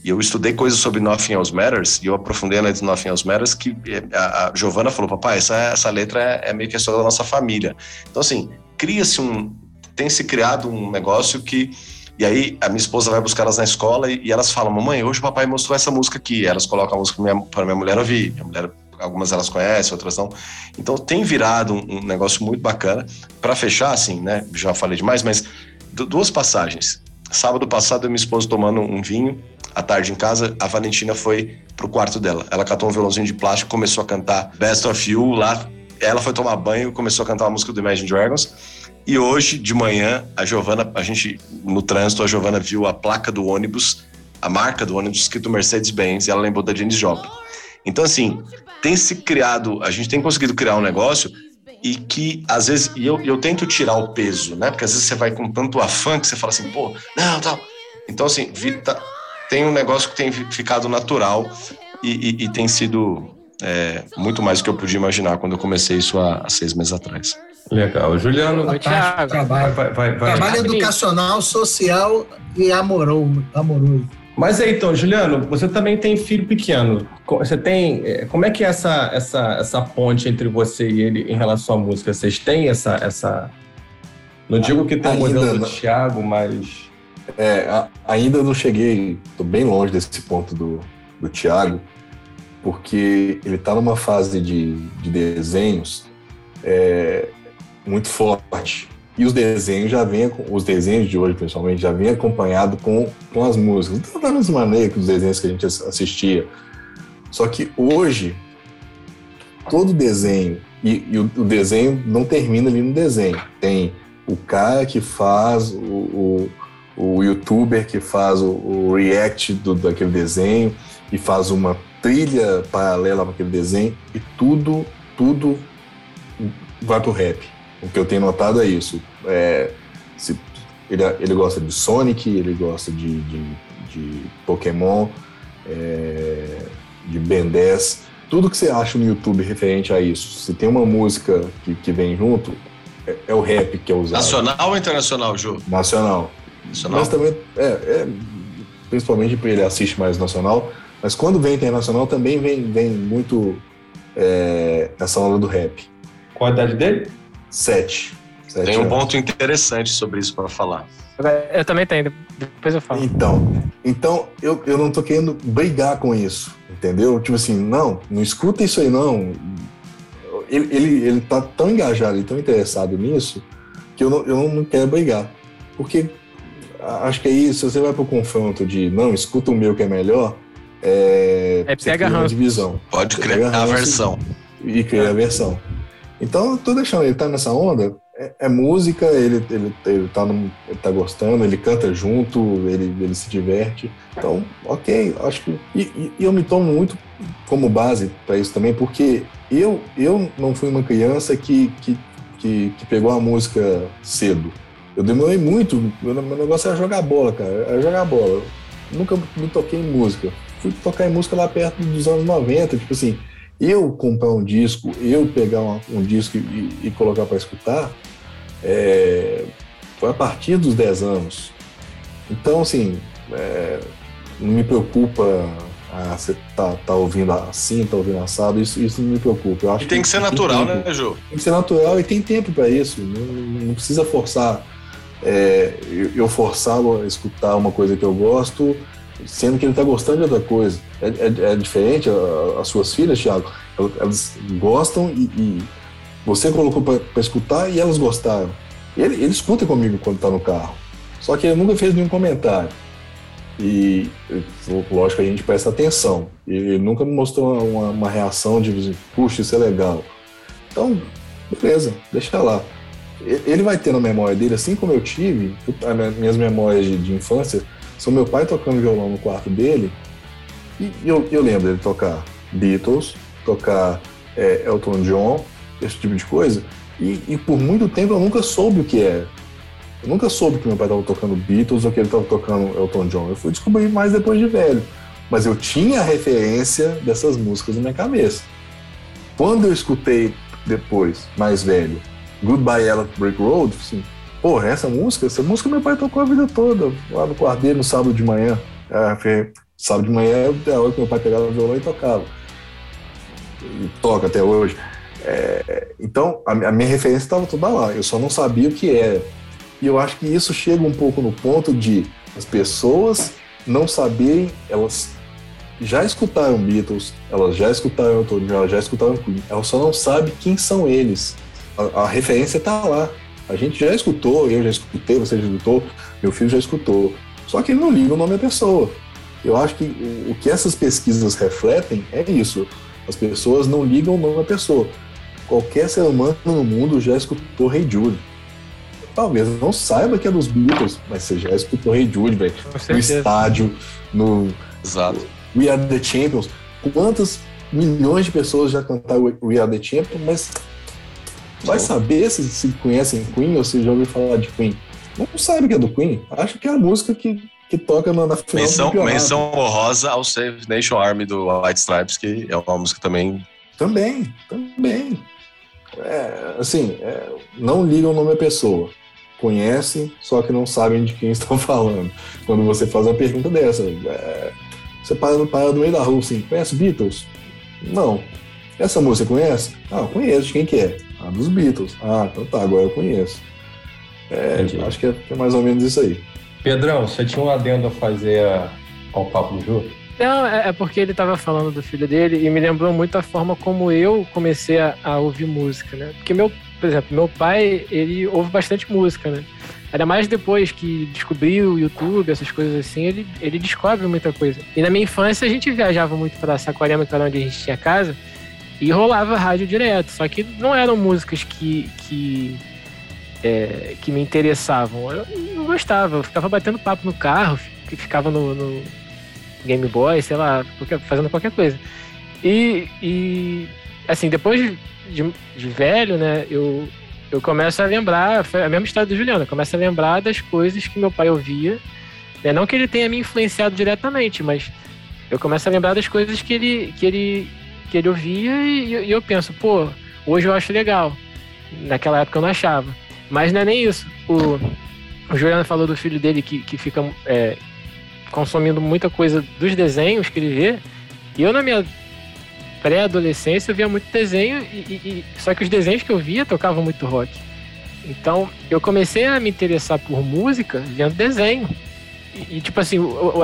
E eu estudei coisas sobre Nothing Else Matters, e eu aprofundei na letra de Nothing Else Matters, que eh, a, a Giovanna falou, papai, essa, essa letra é, é meio que a história da nossa família. Então, assim, cria-se um... Tem se criado um negócio que... E aí, a minha esposa vai buscar elas na escola e, e elas falam, mamãe, hoje o papai mostrou essa música aqui. Elas colocam a música para minha, minha mulher ouvir. Minha mulher algumas elas conhecem, outras não. Então tem virado um, um negócio muito bacana. Para fechar, assim, né? Já falei demais, mas duas passagens. Sábado passado, eu e minha esposa tomando um vinho à tarde em casa, a Valentina foi pro quarto dela. Ela catou um violãozinho de plástico, começou a cantar Best of You lá. Ela foi tomar banho, começou a cantar uma música do Imagine Dragons. E hoje de manhã, a Giovana, a gente no trânsito, a Giovana viu a placa do ônibus, a marca do ônibus escrito Mercedes-Benz, e ela lembrou da Janis Joplin. Então assim, tem se criado, a gente tem conseguido criar um negócio e que às vezes e eu, eu tento tirar o peso, né? Porque às vezes você vai com tanto afã que você fala assim, pô, não, tal. Então assim, tá, tem um negócio que tem ficado natural e, e, e tem sido é, muito mais do que eu podia imaginar quando eu comecei isso há, há seis meses atrás. Legal. Juliano, trabalho, vai, vai, vai, trabalho educacional, social e amoroso. amoroso. Mas aí, então, Juliano, você também tem filho pequeno. Você tem. É, como é que é essa, essa, essa ponte entre você e ele em relação à música? Vocês têm essa. essa... Não digo que tem um modelo do Thiago, mas. É, a, ainda não cheguei, estou bem longe desse ponto do, do Thiago, porque ele está numa fase de, de desenhos é, muito forte. E os desenhos já vêm, os desenhos de hoje, principalmente, já vêm acompanhado com, com as músicas. Então, da mesma maneira que os desenhos que a gente assistia. Só que hoje, todo desenho, e, e o, o, desenho não termina ali no desenho. Tem o cara que faz o, o o youtuber que faz o, o react do, daquele desenho e faz uma trilha paralela para aquele desenho e tudo, tudo vai pro rap. O que eu tenho notado é isso. É, se, ele, ele gosta de Sonic, ele gosta de, de, de Pokémon, é, de Ben 10. Tudo que você acha no YouTube referente a isso, se tem uma música que, que vem junto, é, é o rap que é usado. Nacional ou internacional, Ju? Nacional. Nacional. Mas também, é, é principalmente porque ele assiste mais nacional, mas quando vem internacional também vem, vem muito é, essa onda do rap. Qual a idade dele? Sete. Sete Tem um anos. ponto interessante sobre isso para falar. Eu também tenho, depois eu falo. Então, então eu, eu não tô querendo brigar com isso, entendeu? Tipo assim, não, não escuta isso aí não. ele, ele, ele tá tão engajado e tão interessado nisso que eu não, eu não quero brigar. Porque acho que aí, se você vai pro confronto de não, escuta o meu que é melhor, é, É, você pega ranço. divisão Pode criar a versão. e cria a versão. Então, eu tô deixando ele tá nessa onda. É, é música, ele, ele, ele, tá num- ele tá gostando, ele canta junto, ele, ele se diverte. Então, ok, acho que. E, e- eu me tomo muito como base para isso também, porque eu, eu não fui uma criança que, que, que, que pegou a música cedo. Eu demorei muito, meu, meu negócio era jogar bola, cara, era jogar bola. Nunca me toquei em música. Fui tocar em música lá perto dos anos 90, tipo assim, eu comprar um disco, eu pegar uma- um disco e, e colocar para escutar, é, foi a partir dos 10 anos. Então, assim, é, não me preocupa ah, você tá, tá ouvindo assim, tá ouvindo assado, isso, isso não me preocupa. Eu acho E tem que ser natural, tempo. né, Ju? Tem que ser natural e tem tempo para isso. Não, não precisa forçar. é, eu, eu forçá-lo a escutar uma coisa que eu gosto, sendo que ele está gostando de outra coisa. É, é- é diferente. a- As suas filhas, Thiago, elas, gostam e, e você colocou para escutar e elas gostaram. Ele, ele escuta comigo quando está no carro. Só que ele nunca fez nenhum comentário. E, lógico, a gente presta atenção. Ele nunca me mostrou uma, uma reação de, puxa, isso é legal. Então, beleza, deixa lá. Ele vai ter na memória dele, assim como eu tive, minhas memórias de, de infância são meu pai tocando violão no quarto dele. E eu, eu lembro dele tocar Beatles, tocar é, Elton John, esse tipo de coisa. E, e por muito tempo eu nunca soube o que era. Eu nunca soube que meu pai estava tocando Beatles ou que ele estava tocando Elton John. Eu fui descobrir mais depois de velho. Mas eu tinha a referência dessas músicas na minha cabeça. Quando eu escutei depois, mais velho, Goodbye Yellow Brick Road, assim, porra, essa música, essa música meu pai tocou a vida toda, lá no quarto dele, no sábado de manhã. Foi- sábado de manhã é a hora que meu pai pegava o violão e tocava. E toca até hoje. É, então, a, a minha referência estava toda lá, eu só não sabia o que era. E eu acho que isso chega um pouco no ponto de as pessoas não saberem, elas já escutaram Beatles, elas já escutaram John, elas já escutaram Queen, elas só não sabem quem são eles. A, a referência está lá. A gente já escutou, eu já escutei, você já escutou, meu filho já escutou. Só que ele não liga o nome da pessoa. Eu acho que o, que essas pesquisas refletem é isso. As pessoas não ligam o nome da pessoa. Qualquer ser humano no mundo já escutou Hey Jude. Talvez não saiba que é dos Beatles, mas você já escutou Hey Jude, velho. No estádio, no Exato. We Are the Champions. Quantas milhões de pessoas já cantaram We Are the Champions, mas vai saber se, se conhecem Queen ou se já ouviu falar de Queen. Não sabe que é do Queen. Acha que é a música que, que toca na, na final Menção, do menção honrosa ao Save Nation Army do White Stripes, que é uma música também. Também, também. É, assim, é, não ligam o nome da pessoa. Conhecem, só que não sabem de quem estão falando. Quando você faz uma pergunta dessa, é, você para, no- para no meio da rua assim, conhece Beatles? Não. Essa música conhece? Ah, conheço, de quem que é? Ah, dos Beatles. Ah, então tá, agora eu conheço. É, Entendi. acho que é, é mais ou menos isso aí. Pedrão, você tinha um adendo a fazer a- ao papo do Ju? Não, é, é porque ele tava falando do filho dele e me lembrou muito a forma como eu comecei a, a ouvir música, né? Porque meu, por exemplo, meu pai, ele ouve bastante música, né? Ainda mais depois que descobriu o YouTube, essas coisas assim, ele, ele descobre muita coisa. E na minha infância a gente viajava muito pra Saquarema, que era onde a gente tinha casa, e rolava rádio direto. Só que não eram músicas que, que, é, que me interessavam. Eu não gostava, eu ficava batendo papo no carro, ficava no- no, Game Boy, sei lá, fazendo qualquer coisa. E, e, assim, depois de, de velho, né, eu, eu começo a lembrar, foi a mesma história do Juliano, eu começo a lembrar das coisas que meu pai ouvia. Né? Não que ele tenha me influenciado diretamente, mas eu começo a lembrar das coisas que ele, que ele, que ele ouvia e, e eu penso, pô, hoje eu acho legal. Naquela época eu não achava. Mas não é nem isso. O, o Juliano falou do filho dele que, que fica é, consumindo muita coisa dos desenhos que ele vê. E eu, na minha pré-adolescência, eu via muito desenho, e, e- só que os desenhos que eu via tocavam muito rock. Então, eu comecei a me interessar por música vendo desenho. E, tipo assim,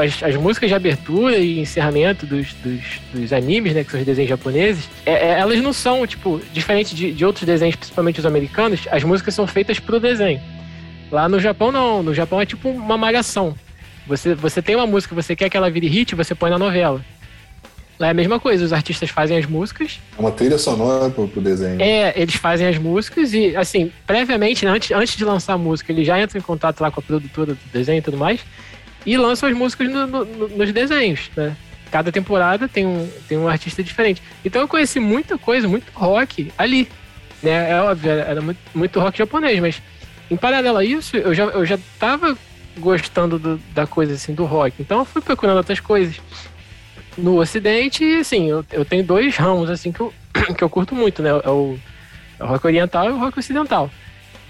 as, as músicas de abertura e encerramento dos, dos, dos animes, né, que são os desenhos japoneses, é- é- elas não são, tipo, diferente de, de outros desenhos, principalmente os americanos, as músicas são feitas pro desenho. Lá no Japão, não. No Japão é tipo uma malhação. Você, você tem uma música, você quer que ela vire hit, você põe na novela. Lá é a mesma coisa, os artistas fazem as músicas, É uma trilha sonora pro, pro desenho. é, eles fazem as músicas e, assim, previamente, né, antes, antes de lançar a música, eles já entram em contato lá com a produtora do desenho e tudo mais e lançam as músicas no- no- no- nos desenhos, né? Cada temporada tem um, tem um artista diferente. Então eu conheci muita coisa, muito rock ali, né? É óbvio, era muito, muito rock japonês, mas em paralelo a isso, eu já, eu já tava gostando do- da coisa, assim, do rock. Então eu fui procurando outras coisas no Ocidente e, assim, eu, eu tenho dois ramos, assim, que eu, que eu curto muito, né? É o, é o rock oriental e o rock ocidental.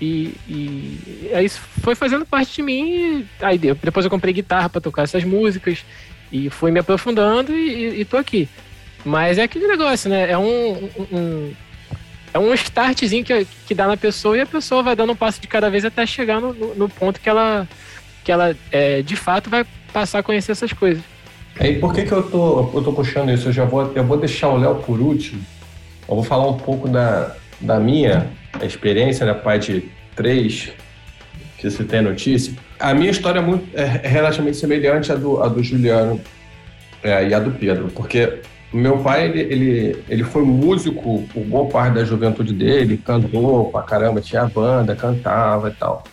E, e aí isso foi fazendo parte de mim. Aí de- depois eu comprei guitarra para tocar essas músicas e fui me aprofundando e, e, tô aqui. Mas é aquele negócio, né? É um, um- é um startzinho que, que dá na pessoa e a pessoa vai dando um passo de cada vez até chegar no, no- no ponto que ela, que ela é, de fato vai passar a conhecer essas coisas. E por que, que eu, tô, eu tô puxando isso? Eu já vou, eu vou deixar o Léo por último. Eu vou falar um pouco da, da minha experiência, né? Pai de três, que você tem notícia. A minha história é, muito, é relativamente semelhante à do, à do Juliano é, e à do Pedro, porque meu pai, ele, ele, ele foi músico por boa parte da juventude dele, cantou pra caramba, tinha banda, cantava e tal.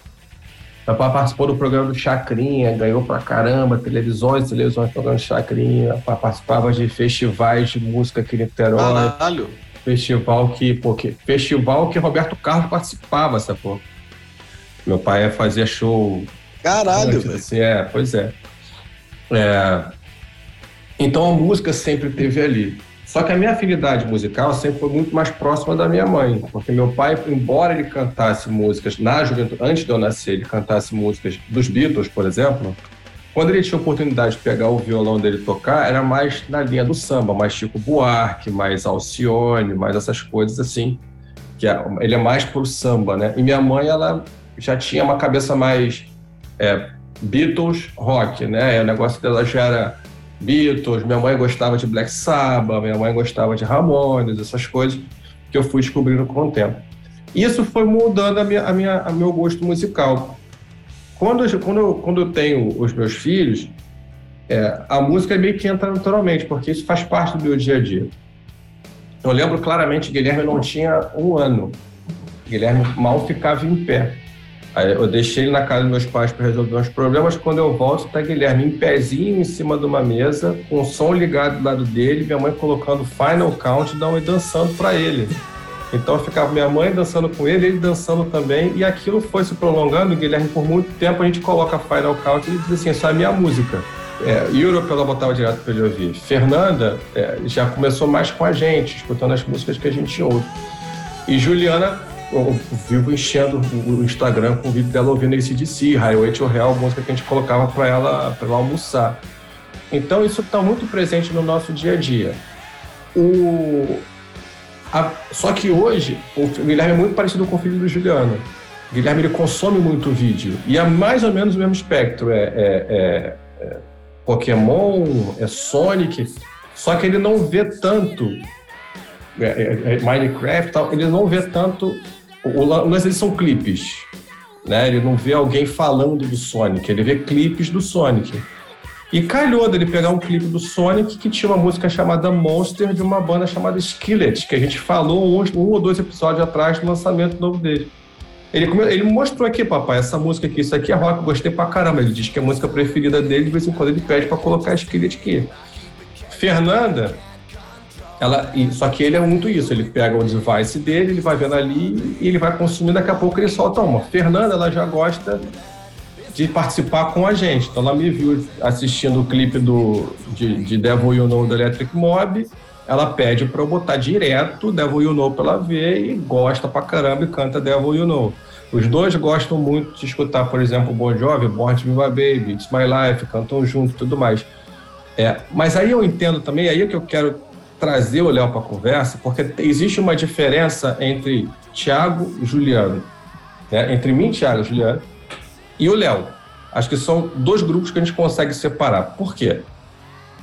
Meu pai participou do programa do Chacrinha, ganhou pra caramba, televisões, televisões, programa de Chacrinha, pa- participava de festivais de música aqui em Niterói, Caralho. Festival que, pô, que, festival que Roberto Carlos participava, sacou? Meu pai fazia show Caralho, velho. assim, é, pois é. É, Então a música sempre teve ali. Só que a minha afinidade musical sempre foi muito mais próxima da minha mãe, porque meu pai, embora ele cantasse músicas na juventude, antes de eu nascer, ele cantasse músicas dos Beatles, por exemplo, quando ele tinha oportunidade de pegar o violão dele tocar, era mais na linha do samba, mais Chico Buarque, mais Alcione, mais essas coisas assim. Que é- ele é mais pro samba, né? E minha mãe, ela já tinha uma cabeça mais é, Beatles, rock, né? O negócio dela já era Beatles, minha mãe gostava de Black Sabbath, minha mãe gostava de Ramones, essas coisas que eu fui descobrindo com o tempo. Isso foi mudando a minha, a minha, a meu gosto musical. Quando, quando, quando eu tenho os meus filhos, é, a música meio que entra naturalmente, porque isso faz parte do meu dia a dia. Eu lembro claramente Guilherme não tinha um ano. Guilherme mal ficava em pé. Aí eu deixei ele na casa dos meus pais para resolver uns problemas. Quando eu volto, tá Guilherme em pezinho em cima de uma mesa, com o som ligado do lado dele, minha mãe colocando Final Countdown e dançando para ele. Então ficava minha mãe dançando com ele, ele dançando também, e aquilo foi se prolongando. Guilherme, por muito tempo, a gente coloca Final Countdown e diz assim: essa é a minha música. É, Europe ela botava direto para ele ouvir. Fernanda é, já começou mais com a gente, escutando as músicas que a gente ouve. E Juliana, eu vivo enchendo o Instagram com o vídeo dela ouvindo ACDC, Highway to Hell, música que a gente colocava para ela, ela almoçar. Então isso está muito presente no nosso dia a dia. O... a- Só que hoje, o Guilherme é muito parecido com o filho do Juliano. O Guilherme ele consome muito vídeo. E é mais ou menos o mesmo espectro. É, é- é- é Pokémon, é Sonic. Só que ele não vê tanto é, é, Minecraft tal, ele não vê tanto. O, o lance são clipes. Né? Ele não vê alguém falando do Sonic, ele vê clipes do Sonic. E calhou dele pegar um clipe do Sonic que tinha uma música chamada Monster de uma banda chamada Skillet, que a gente falou um, um ou dois episódios atrás do lançamento novo dele. Ele, ele mostrou aqui, papai, essa música aqui, isso aqui é rock, gostei pra caramba. Ele diz que é a música preferida dele, de vez em quando ele pede pra colocar Skillet aqui. Fernanda, ela, só que ele é muito isso, ele pega o device dele, ele vai vendo ali e ele vai consumindo, daqui a pouco ele solta uma. Fernanda, ela já gosta de participar com a gente. Então ela me viu assistindo o clipe do, de, de Devil You Know do Electric Mob, ela pede para eu botar direto Devil You Know pra ela ver e gosta pra caramba e canta Devil You Know. Os dois gostam muito de escutar, por exemplo, Bon Jovi, Born to Be My Baby, It's My Life, cantam junto e tudo mais. É, mas aí eu entendo também, aí é que eu quero trazer o Léo para a conversa, porque existe uma diferença entre Tiago e Juliano, né? entre mim, Tiago e Juliano, e o Léo. Acho que são dois grupos que a gente consegue separar. Por quê?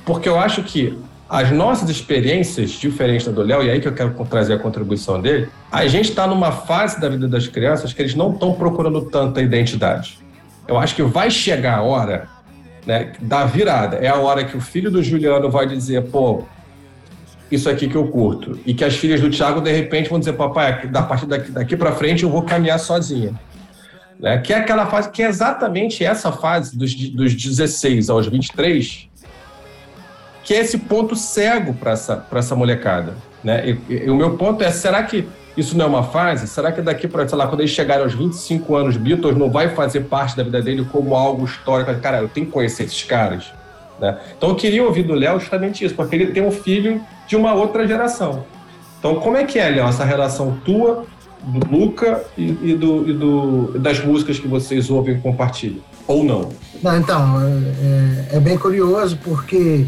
Porque eu acho que as nossas experiências, diferentes da do Léo, e aí que eu quero trazer a contribuição dele, a gente está numa fase da vida das crianças que eles não estão procurando tanta identidade. Eu acho que vai chegar a hora né, da virada. É a hora que o filho do Juliano vai dizer, pô, isso aqui que eu curto. E que as filhas do Thiago, de repente, vão dizer, papai, partir daqui, daqui para frente eu vou caminhar sozinha. Né? Que é aquela fase, que é exatamente essa fase dos, dos 16 aos 23, que é esse ponto cego para essa, essa molecada. Né? E, e, o meu ponto é, será que isso não é uma fase? Será que daqui para, sei lá, quando eles chegarem aos 25 anos, Beatles não vai fazer parte da vida dele como algo histórico? Cara, eu tenho que conhecer esses caras. Né? Então eu queria ouvir do Léo justamente isso, porque ele tem um filho de uma outra geração. Então como é que é, Léo, essa relação tua, do Luca e, e, do, e do, das músicas que vocês ouvem e compartilham? Ou não? Não, então, é, é, é bem curioso porque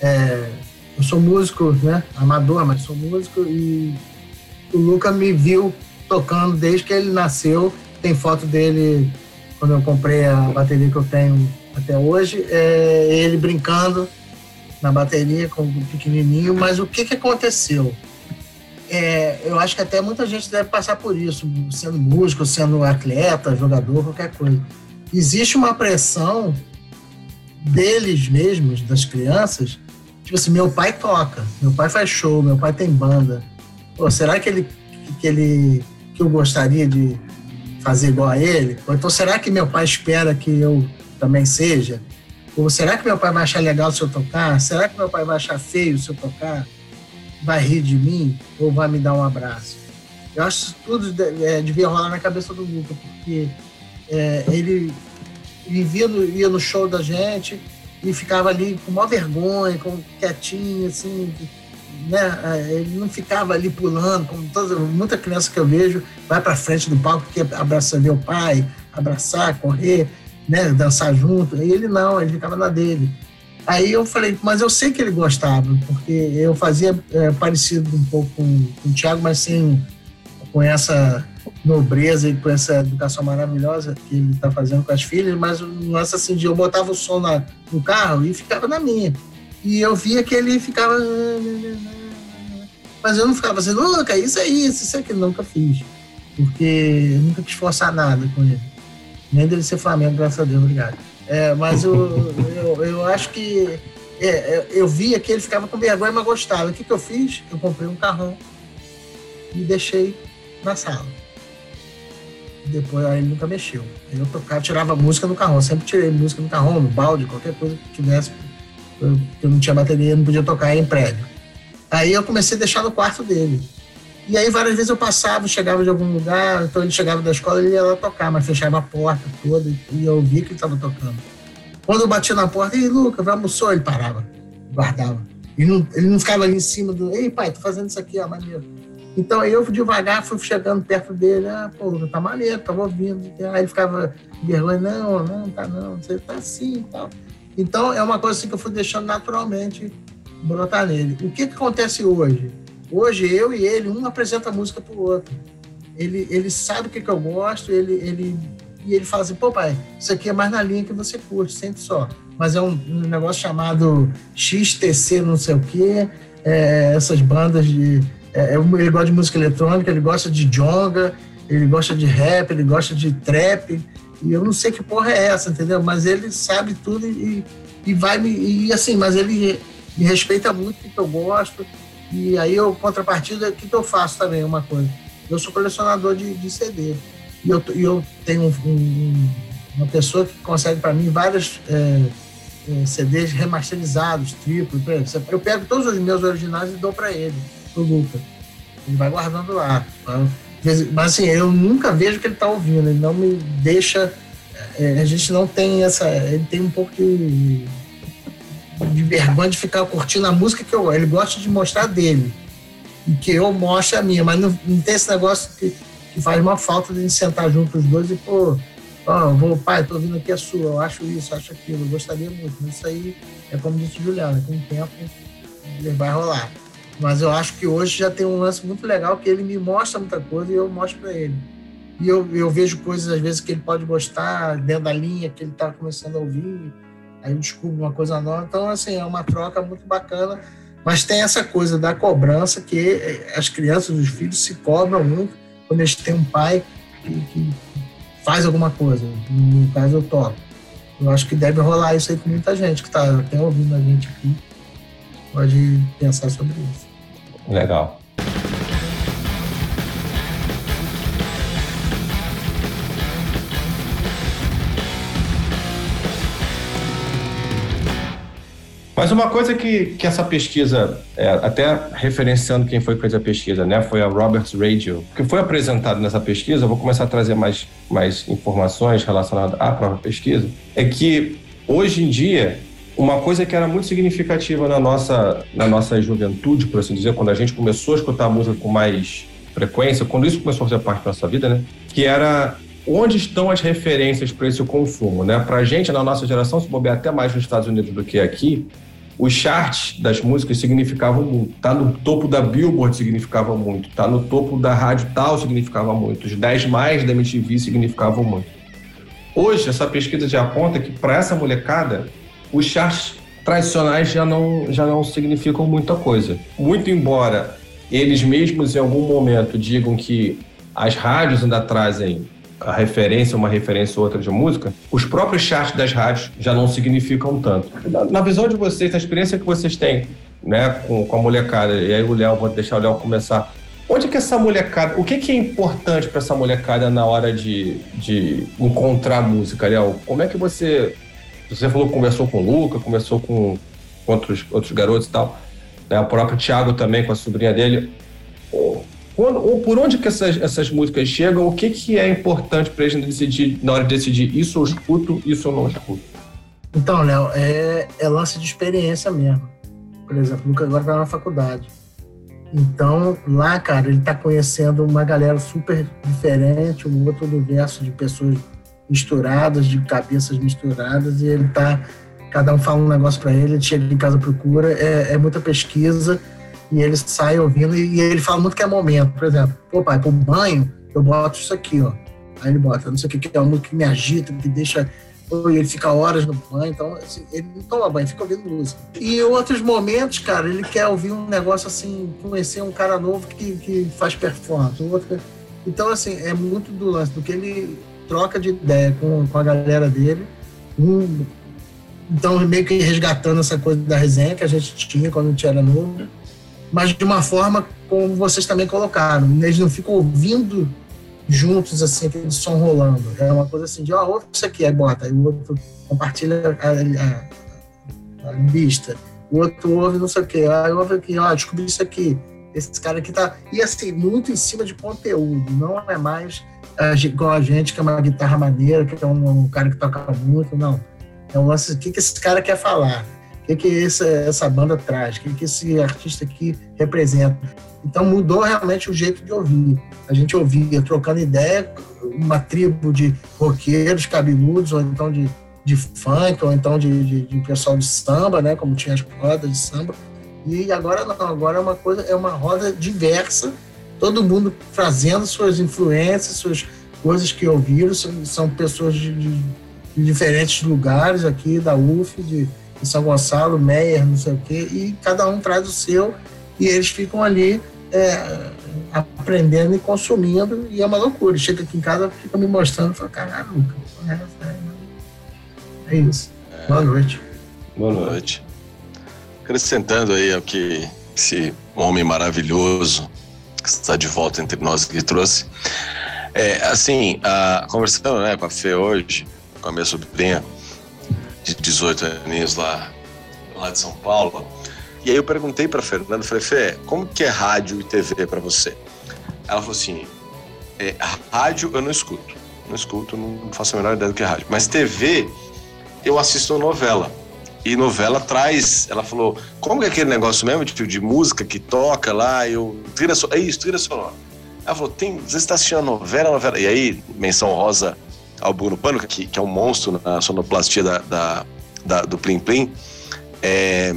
é, eu sou músico, né? Amador, mas sou músico e o Luca me viu tocando desde que ele nasceu. Tem foto dele quando eu comprei a bateria que eu tenho até hoje. É ele brincando na bateria com o pequenininho. Mas o que, que aconteceu? É, eu acho que até muita gente deve passar por isso, sendo músico, sendo atleta, jogador, qualquer coisa. Existe uma pressão deles mesmos, das crianças, Tipo assim, meu pai toca, meu pai faz show, meu pai tem banda. Pô, será que ele, que ele que eu gostaria de fazer igual a ele? Ou então será que meu pai espera que eu também seja? Ou será que meu pai vai achar legal se eu tocar? Será que meu pai vai achar feio se eu tocar? Vai rir de mim ou vai me dar um abraço? Eu acho que tudo é, devia rolar na cabeça do Luca, porque é, ele vivia no, ia no show da gente, e ficava ali com maior vergonha, com, quietinho, assim, né? É, ele não ficava ali pulando, como toda, muita criança que eu vejo vai para frente do palco que abraçar meu pai, abraçar, correr, né? Dançar junto. E ele não, ele ficava na dele. Aí eu falei, mas eu sei que ele gostava, porque eu fazia é, parecido um pouco com, o Thiago, mas sem com essa nobreza e com essa educação maravilhosa que ele está fazendo com as filhas, mas nossa assim, eu botava o som na, no carro e ficava na minha. E eu via que ele ficava. Mas eu não ficava assim, Luca, isso é isso, isso é que nunca fiz. Porque eu nunca quis forçar nada com ele. Nem dele ser Flamengo, graças a Deus, obrigado. É, mas eu, eu, eu acho que é, eu via que ele ficava com vergonha, mas gostava. O que, que eu fiz? Eu comprei um carrão e deixei na sala. Depois aí ele nunca mexeu. Eu tocava, tirava música no carro. Eu sempre tirei música no carro, no balde, qualquer coisa que tivesse. Eu, eu não tinha bateria, não podia tocar em prédio. Aí eu comecei a deixar no quarto dele. E aí várias vezes eu passava, chegava de algum lugar, então ele chegava da escola, ele ia lá tocar, mas fechava a porta toda e eu via que ele estava tocando. Quando eu batia na porta, e Lucas, vai almoçou, ele parava, guardava. Ele não, ele não ficava ali em cima do, ei pai, tô fazendo isso aqui, ó, maneiro. Então aí eu devagar fui chegando perto dele, ah, pô, tá maneiro, tava ouvindo. Aí ele ficava vergonha, não, não, tá não, você tá assim e tal. Então é uma coisa assim que eu fui deixando naturalmente brotar nele. O que que acontece hoje? Hoje eu e ele, um apresenta a música pro outro. Ele, ele sabe o que, que eu gosto, ele, ele, e ele fala assim, pô pai, isso aqui é mais na linha que você curte, sente só. Mas é um, um negócio chamado XTC não sei o quê, é, essas bandas de é, é ele gosta de música eletrônica, ele gosta de jonga, ele gosta de rap, ele gosta de trap. E eu não sei que porra é essa, entendeu? Mas ele sabe tudo e, e vai me. E assim, mas ele me respeita muito o que eu gosto. E aí, eu, contrapartida, o que, que eu faço também? Uma coisa. Eu sou colecionador de, de CD. E eu, eu tenho um, um, uma pessoa que consegue para mim vários é, é, CDs remasterizados, triplo. Eu pego todos os meus originais e dou para ele pro Luca. Ele vai guardando lá. Mas assim, eu nunca vejo que ele tá ouvindo, ele não me deixa. É, a gente não tem essa. Ele tem um pouco de, de vergonha de ficar curtindo a música que eu. Ele gosta de mostrar dele. E que eu mostre a minha, mas não, não tem esse negócio que, que faz uma falta de sentar junto os dois e, pô, ó, vou, pai, tô ouvindo aqui a sua, eu acho isso, eu acho aquilo, eu gostaria muito. Mas isso aí é como disse o Juliano, com o tempo ele vai rolar. Mas eu acho que hoje já tem um lance muito legal que ele me mostra muita coisa e eu mostro para ele. e eu, eu vejo coisas às vezes que ele pode gostar dentro da linha que ele está começando a ouvir, aí eu descubro uma coisa nova. Então, assim, é uma troca muito bacana. Mas tem essa coisa da cobrança que as crianças, os filhos se cobram muito quando eles têm um pai que, que faz alguma coisa. No caso, eu toco. Eu acho que deve rolar isso aí com muita gente que está até ouvindo a gente aqui. Pode pensar sobre isso. Legal. Mas uma coisa que, que essa pesquisa, é, até referenciando quem foi que fez a pesquisa, né, foi a Roberts Radio, que foi apresentado nessa pesquisa, eu vou começar a trazer mais, mais informações relacionadas à própria pesquisa, é que hoje em dia, uma coisa que era muito significativa na nossa, na nossa juventude, por assim dizer, quando a gente começou a escutar música com mais frequência, quando isso começou a fazer parte da nossa vida, né, que era onde estão as referências para esse consumo, né? Para a gente, na nossa geração, se bobear até mais nos Estados Unidos do que aqui, os charts das músicas significavam muito. Tá no topo da Billboard significava muito. Tá no topo da rádio tal significava muito. Os 10 mais da MTV significavam muito. Hoje, essa pesquisa já aponta que para essa molecada, os charts tradicionais já não, já não significam muita coisa. Muito embora eles mesmos em algum momento digam que as rádios ainda trazem a referência, uma referência ou outra de música, os próprios charts das rádios já não significam tanto. Na, visão de vocês, na experiência que vocês têm né, com, com a molecada, e aí o Léo, vou deixar o Léo começar. Onde que essa molecada, o que, que é importante para essa molecada na hora de, de encontrar música, Léo? Como é que você, você falou que conversou com o Luca, conversou com outros, outros garotos e tal, né, o próprio Thiago também com a sobrinha dele. Quando, ou por onde que essas, essas músicas chegam? O que, que é importante para eles decidir, na hora de decidir isso eu escuto, isso eu não escuto? Então, Léo, é, é lance de experiência mesmo. Por exemplo, o Lucas agora está na faculdade. Então, lá, cara, ele está conhecendo uma galera super diferente, um outro universo de pessoas misturadas, de cabeças misturadas, e ele tá. Cada um fala um negócio para ele, ele chega em casa procura, é, é muita pesquisa e ele sai ouvindo e, e ele fala muito que é momento. Por exemplo, pô, pai, pro banho, eu boto isso aqui, ó. Aí ele bota, não sei o que, que é uma música que me agita, que deixa. E ele fica horas no banho, então assim, ele não toma banho, fica ouvindo música. E outros momentos, cara, ele quer ouvir um negócio assim, conhecer um cara novo que, que faz performance. Outro, então, assim, é muito do lance, do que ele troca de ideia com, com a galera dele. Um, então, meio que resgatando essa coisa da resenha que a gente tinha quando a gente era novo mas de uma forma como vocês também colocaram. Eles não ficam ouvindo juntos, assim, aquele som rolando. É uma coisa assim de, ó, oh, ouve isso aqui, aí bota, aí o outro compartilha a, a, a lista, o outro ouve não sei o quê, aí ouve aqui, ó, descobri isso aqui. Esse cara aqui tá. E assim, muito em cima de conteúdo, não é mais igual a gente, que é uma guitarra maneira, que é um, um cara que toca muito, não. É um lance, o que, que esse cara quer falar? Que, que essa, essa banda traz, o que, que esse artista aqui representa. Então mudou realmente o jeito de ouvir. A gente ouvia trocando ideia, uma tribo de roqueiros cabeludos, ou então de, de funk, ou então de, de, de pessoal de samba, né? Como tinha as rodas de samba. E agora não, agora é uma coisa, é uma roda diversa, todo mundo trazendo suas influências, suas coisas que ouviram, são, são pessoas de, de diferentes lugares aqui da UF, de, em São Gonçalo, Meyer, não sei o quê, e cada um traz o seu e eles ficam ali é, aprendendo e consumindo, e é uma loucura. Chega aqui em casa, fica me mostrando, fala, caralho, é isso. É. Boa noite. Boa noite. Acrescentando aí ao que esse homem maravilhoso que está de volta entre nós que trouxe. É, assim, a, conversando né, com a Fê hoje, com a minha sobrinha, de 18 aninhos lá, lá de São Paulo. E aí eu perguntei para Fernanda, falei, Fê, como que é rádio e TV para você? Ela falou assim, é, rádio eu não escuto, não escuto, não faço a menor ideia do que é rádio. Mas TV, eu assisto novela. E novela traz, ela falou, como que é aquele negócio mesmo de, de música que toca lá, eu, trilha, é isso, trilha sonora. Ela falou, tem, você está assistindo a novela, novela. E aí, menção rosa ao Bruno Pano, que, que é um monstro na sonoplastia da, da, da do Plim Plim, é,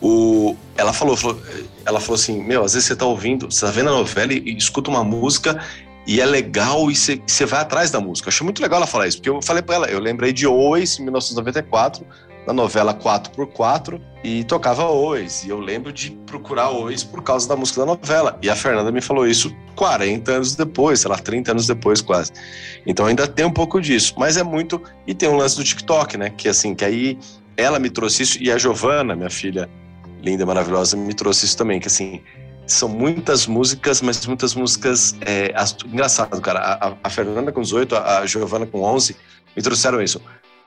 o, ela falou, falou, ela falou assim, meu, às vezes você tá ouvindo, você tá vendo a novela e, e escuta uma música E é legal e você vai atrás da música. Eu achei muito legal ela falar isso, porque eu falei pra ela, eu lembrei de Oasis em 1994, na novela 4x4, e tocava Oasis. E eu lembro de procurar Oasis por causa da música da novela. E a Fernanda me falou isso 40 anos depois, sei lá, 30 anos depois quase. Então ainda tem um pouco disso. Mas é muito. E tem um lance do TikTok, né? Que assim, que aí ela me trouxe isso, e a Giovana, minha filha linda, maravilhosa, me trouxe isso também, que assim são muitas músicas, mas muitas músicas. É, as, engraçado, cara. A, a, Fernanda com 18, a, a Giovana com 11 me trouxeram isso.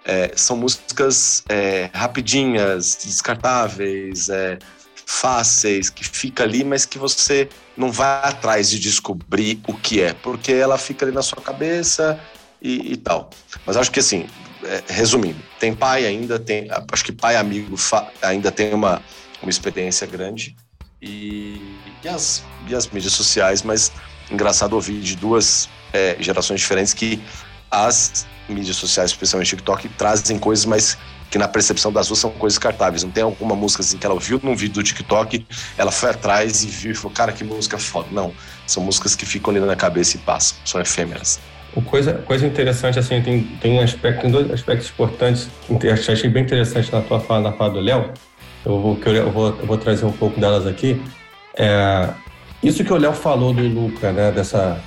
É, são músicas é, rapidinhas, descartáveis, é, fáceis, que fica ali, mas que você não vai atrás de descobrir o que é, porque ela fica ali na sua cabeça e, e tal. Mas acho que assim, é, resumindo, tem pai ainda, tem, acho que pai amigo ainda tem uma, uma experiência grande e, e, as, e as mídias sociais, mas engraçado ouvir de duas é, gerações diferentes que as mídias sociais, especialmente TikTok, trazem coisas mais que na percepção das duas são coisas cartáveis. Não tem alguma música assim que ela ouviu num vídeo do TikTok, ela foi atrás e viu e falou, cara, que música foda. Não, são músicas que ficam ali na cabeça e passam, são efêmeras. Coisa, coisa interessante, assim, tem, tem um aspecto, tem dois aspectos importantes que eu achei bem interessante na tua fala, na fala do Léo, eu vou, eu vou, eu vou trazer um pouco delas aqui. É, isso que o Léo falou do Luca, né? Dessa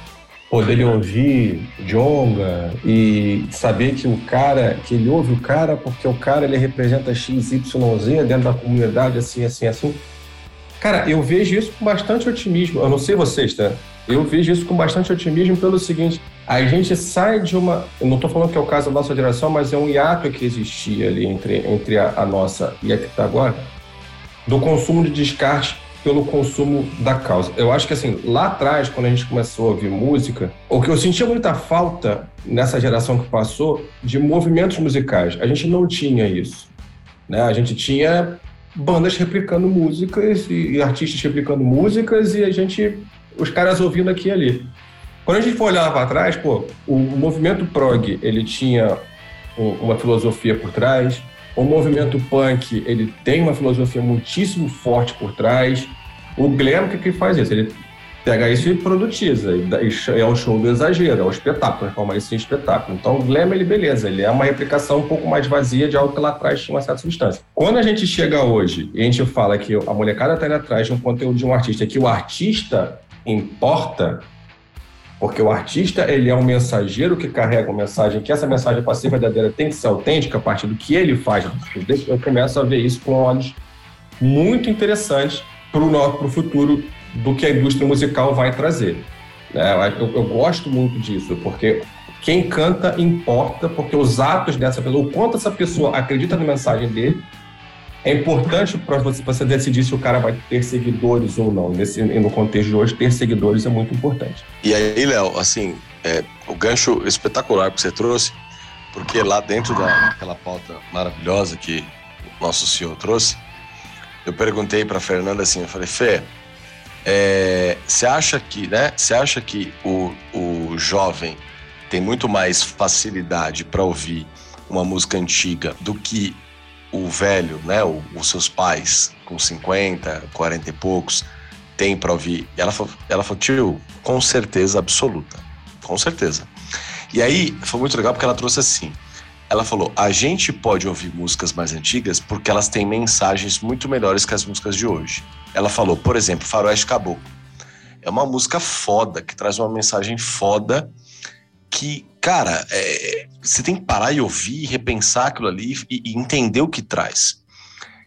poder ele ouvir Jonga e saber que o cara, que ele ouve o cara porque o cara ele representa XYZ dentro da comunidade, assim, assim, assim. Cara, eu vejo isso com bastante otimismo. Eu não sei vocês, tá? Eu vejo isso com bastante otimismo pelo seguinte: a gente sai de uma. Eu não estou falando que é o caso da nossa geração, mas é um hiato que existia ali entre, entre a, a nossa e a que está agora, do consumo de descarte pelo consumo da causa. Eu acho que assim, lá atrás, quando a gente começou a ouvir música, o que eu sentia muita falta nessa geração que passou de movimentos musicais. A gente não tinha isso. Né? A gente tinha bandas replicando músicas e, e artistas replicando músicas e a gente os caras ouvindo aqui e ali. Quando a gente for olhar para trás, pô, o, movimento prog, ele tinha uma filosofia por trás, o movimento punk, ele tem uma filosofia muitíssimo forte por trás. O glam, o que, que faz isso? Ele pega isso e produtiza. É o show do exagero, é o espetáculo, transforma isso em espetáculo. Então, o glam, ele, beleza, ele é uma replicação um pouco mais vazia de algo que lá atrás tinha uma certa substância. Quando a gente chega hoje e a gente fala que a molecada está indo atrás de um conteúdo de um artista, que o artista importa, porque o artista ele é um mensageiro que carrega uma mensagem, que essa mensagem para ser verdadeira tem que ser autêntica a partir do que ele faz. Eu começo a ver isso com olhos muito interessantes para o futuro do que a indústria musical vai trazer. Né? Eu, eu, gosto muito disso, porque quem canta importa, porque os atos dessa pessoa, o quanto essa pessoa acredita na mensagem dele, é importante para você, você decidir se o cara vai ter seguidores ou não. Nesse, no contexto de hoje, ter seguidores é muito importante. E aí, Léo, assim, é, o gancho espetacular que você trouxe, porque lá dentro daquela pauta maravilhosa que o nosso senhor trouxe, eu perguntei para Fernanda assim, eu falei, Fê, é, você acha que, né? Você acha que o, o jovem tem muito mais facilidade para ouvir uma música antiga do que o velho, né, o, os seus pais com 50, 40 e poucos, tem para ouvir. E ela falou, ela falou, tio, com certeza absoluta. Com certeza. E aí foi muito legal porque ela trouxe assim. Ela falou: a gente pode ouvir músicas mais antigas porque elas têm mensagens muito melhores que as músicas de hoje. Ela falou, por exemplo, Faroeste Caboclo. É uma música foda, que traz uma mensagem foda que, cara, é, você tem que parar e ouvir, repensar aquilo ali e, e, entender o que traz.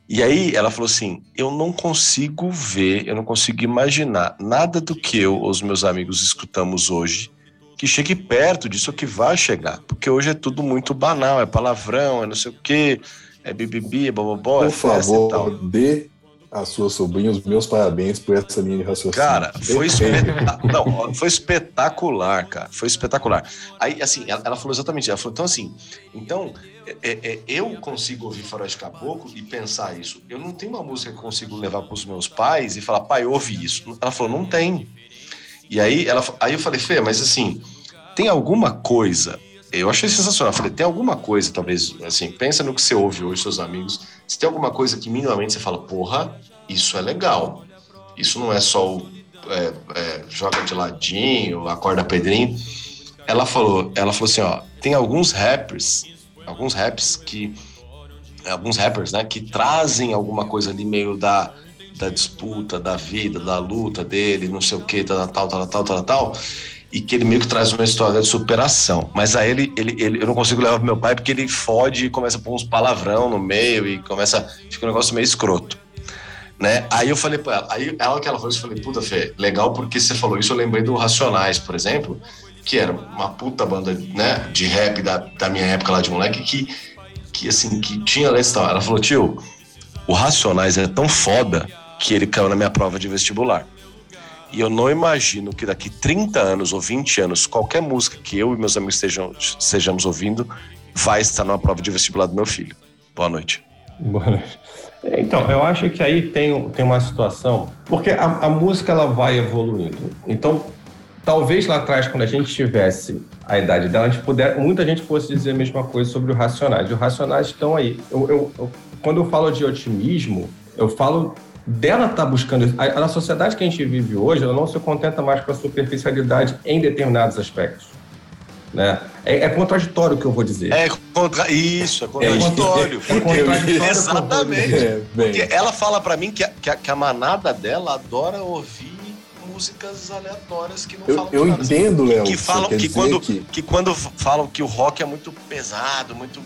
E aí ela falou assim: eu não consigo ver, eu não consigo imaginar nada do que eu, os meus amigos, escutamos hoje que chegue perto disso que vai chegar. Porque hoje é tudo muito banal, é palavrão, é não sei o quê, é bibibi, é bobobó, é festa favor, e tal. dê a sua sobrinha os meus parabéns por essa linha de raciocínio. Cara, foi, espetacular. Não, foi espetacular, cara. Foi espetacular. Aí, assim, ela, ela falou exatamente, ela falou, então assim, então, é, é, eu consigo ouvir Faroeste Caboclo e pensar isso. Eu não tenho uma música que eu consigo levar para os meus pais e falar, pai, ouve isso. Ela falou, não tem. E aí, ela, aí eu falei, Fê, mas assim, tem alguma coisa eu achei sensacional. Falei, tem alguma coisa, talvez, assim, pensa no que você ouve hoje, seus amigos. Se tem alguma coisa que minimamente você fala, porra, isso é legal. Isso não é só o é, é, joga de ladinho, acorda Pedrinho. Ela falou, ela falou assim, ó, tem alguns rappers, alguns raps que alguns rappers, né, que trazem alguma coisa ali meio da, da disputa, da vida, da luta dele, não sei o que, tal, tal, tal, tal, tal, tal, e que ele meio que traz uma história de superação. Mas aí ele, ele, ele eu não consigo levar pro meu pai porque ele fode e começa a pôr uns palavrão no meio e começa, fica um negócio meio escroto. Né? Aí eu falei pra ela, aí ela que ela falou isso, eu falei, puta, Fê, legal porque você falou isso, eu lembrei do Racionais, por exemplo, que era uma puta banda né, de rap da, da minha época lá de moleque, que, que assim, que tinha tal. Ela falou, tio, o Racionais é tão foda que ele caiu na minha prova de vestibular. E eu não imagino que daqui 30 anos ou 20 anos, qualquer música que eu e meus amigos estejam, estejamos ouvindo vai estar numa prova de vestibular do meu filho. Boa noite. Boa noite. Então, eu acho que aí tem, tem uma situação, porque a, a música ela vai evoluindo. Então, talvez lá atrás, quando a gente tivesse a idade dela, a gente puder, muita gente fosse dizer a mesma coisa sobre o Racionais. Os Racionais estão aí. Eu, eu, eu, quando eu falo de otimismo, eu falo dela estar tá buscando. A, a sociedade que a gente vive hoje, ela não se contenta mais com a superficialidade em determinados aspectos. Né? É, é, contraditório o que eu vou dizer. É contra... Isso, é contraditório. É, é, é contraditório Exatamente. É, Porque ela fala para mim que a, que a, que, a, manada dela adora ouvir músicas aleatórias que não eu, falam Eu nada. entendo, Léo. Que, falam que quando, que... que quando falam que o rock é muito pesado, muito.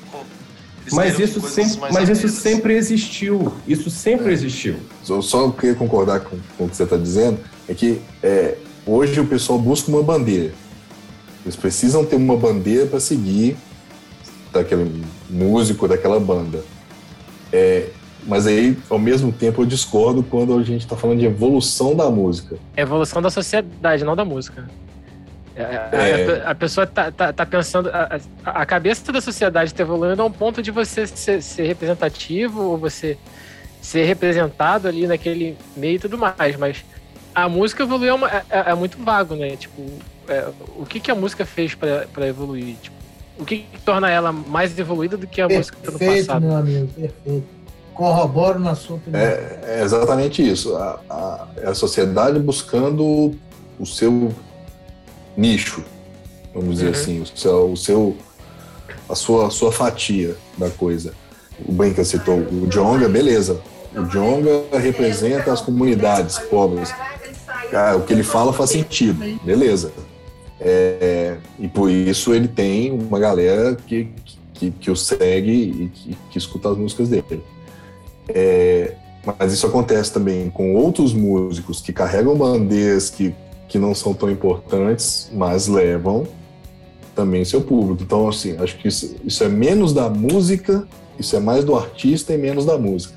Mas isso, sempre, mas isso sempre existiu. Isso sempre existiu. Eu só queria concordar com, com o que você está dizendo, é que é, hoje o pessoal busca uma bandeira. Eles precisam ter uma bandeira para seguir daquele músico, daquela banda. É, mas aí, ao mesmo tempo, eu discordo quando a gente está falando de evolução da música. Evolução da sociedade, não da música. A, é... a, a pessoa tá, tá, tá pensando. A, a, cabeça da sociedade está evoluindo a um ponto de você ser, ser, representativo ou você ser representado ali naquele meio e tudo mais. Mas a música evoluiu é, uma, é, é muito vago, né? Tipo, é, o que, que a música fez para evoluir? Tipo, o que, que, torna ela mais evoluída do que a perfeito, música do passado? meu amigo, perfeito. Corroboro na sua opinião. É, é exatamente isso. A, a, é a sociedade buscando o seu nicho, vamos dizer uhum. assim, o seu, o seu, a sua, a sua fatia da coisa. O Benka citou o Jonga, beleza. O Jonga representa as comunidades pobres. Ah, o que ele fala faz sentido, beleza. É, e por isso ele tem uma galera que, que, que o segue e que, que, escuta as músicas dele. É, mas isso acontece também com outros músicos que carregam bandeiras que, que não são tão importantes, mas levam também seu público. Então, assim, acho que isso, isso é menos da música, isso é mais do artista e menos da música.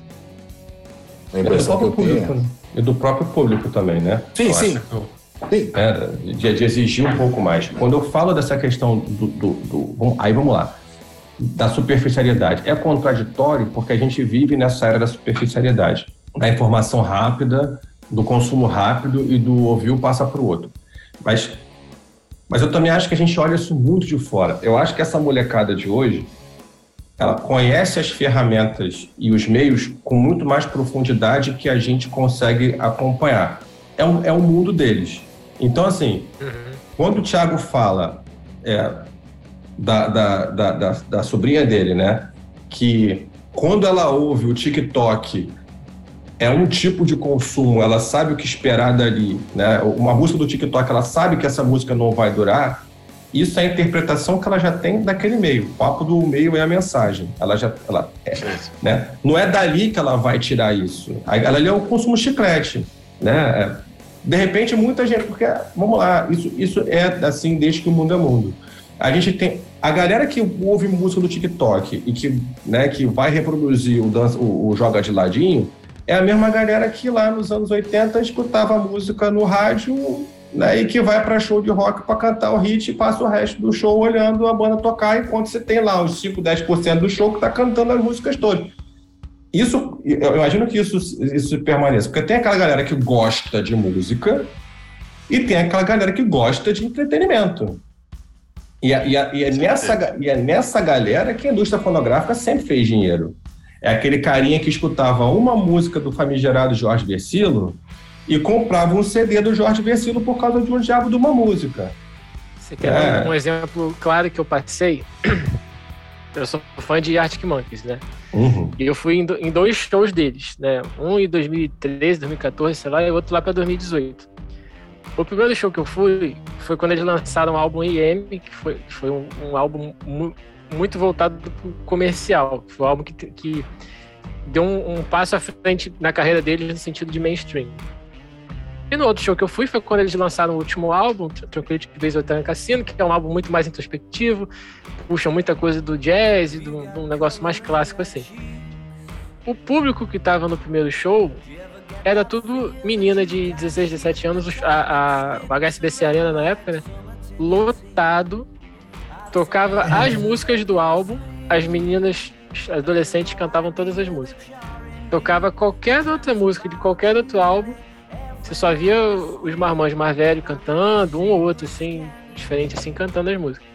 A impressão é que eu público, tenho. Né? E do próprio público também, né? Sim, eu sim. É, de, de, exigir um pouco mais. Quando eu falo dessa questão do, do, do, Aí vamos lá. Da superficialidade. É contraditório porque a gente vive nessa era da superficialidade. Da informação rápida, do consumo rápido e do ouvir um passa para o outro. Mas, mas eu também acho que a gente olha isso muito de fora. Eu acho que essa molecada de hoje ela conhece as ferramentas e os meios com muito mais profundidade que a gente consegue acompanhar. É o, é o mundo deles. Então, assim, uhum. quando o Thiago fala é, da, da, da, da, da sobrinha dele, né, que quando ela ouve o TikTok é um tipo de consumo, ela sabe o que esperar dali, né? Uma música do TikTok, ela sabe que essa música não vai durar. Isso é a interpretação que ela já tem daquele meio. O papo do meio é a mensagem. Ela já, ela é, né? Não é dali que ela vai tirar isso. Ela ali é o consumo chiclete, né? É, de repente, muita gente, porque, vamos lá, isso, isso é assim desde que o mundo é mundo. A gente tem. A galera que ouve música do TikTok e que, né, que vai reproduzir o, dança, o, o Joga de Ladinho é a mesma galera que lá nos anos 80 escutava música no rádio né, e que vai para show de rock para cantar o hit e passa o resto do show olhando a banda tocar, enquanto você tem lá os 5, 10% do show que está cantando as músicas todas. Isso, eu imagino que isso, isso permaneça, porque tem aquela galera que gosta de música e tem aquela galera que gosta de entretenimento. E, e, e, é, nessa, e é nessa galera que a indústria fonográfica sempre fez dinheiro. É aquele carinha que escutava uma música do famigerado Jorge Versilo e compravam um CD do Jorge Versilo por causa de um diabo de uma música. Você quer É. um exemplo claro que eu passei? Eu sou fã de Arctic Monkeys, né? Uhum. E eu fui em, do- em dois shows deles, né? Um em 2013, 2014, sei lá, e outro lá pra 2018. O primeiro show que eu fui foi quando eles lançaram o álbum IM, que foi, que foi um, um álbum muito voltado pro comercial. Foi um álbum que, que deu um, um passo à frente na carreira deles no sentido de mainstream. E no outro show que eu fui foi quando eles lançaram o último álbum, Tr- Tranquility Base Hotel Cassino, que é um álbum muito mais introspectivo, puxa muita coisa do jazz e de um negócio mais clássico assim. O público que estava no primeiro show era tudo menina de 16, 17 anos, os- a, a, HSBC Arena na época, né? Lotado, tocava as músicas do álbum, as meninas as adolescentes cantavam todas as músicas. Tocava qualquer outra música de qualquer outro álbum, você só via os marmãs mais velhos cantando, um ou outro assim, diferente assim, cantando as músicas.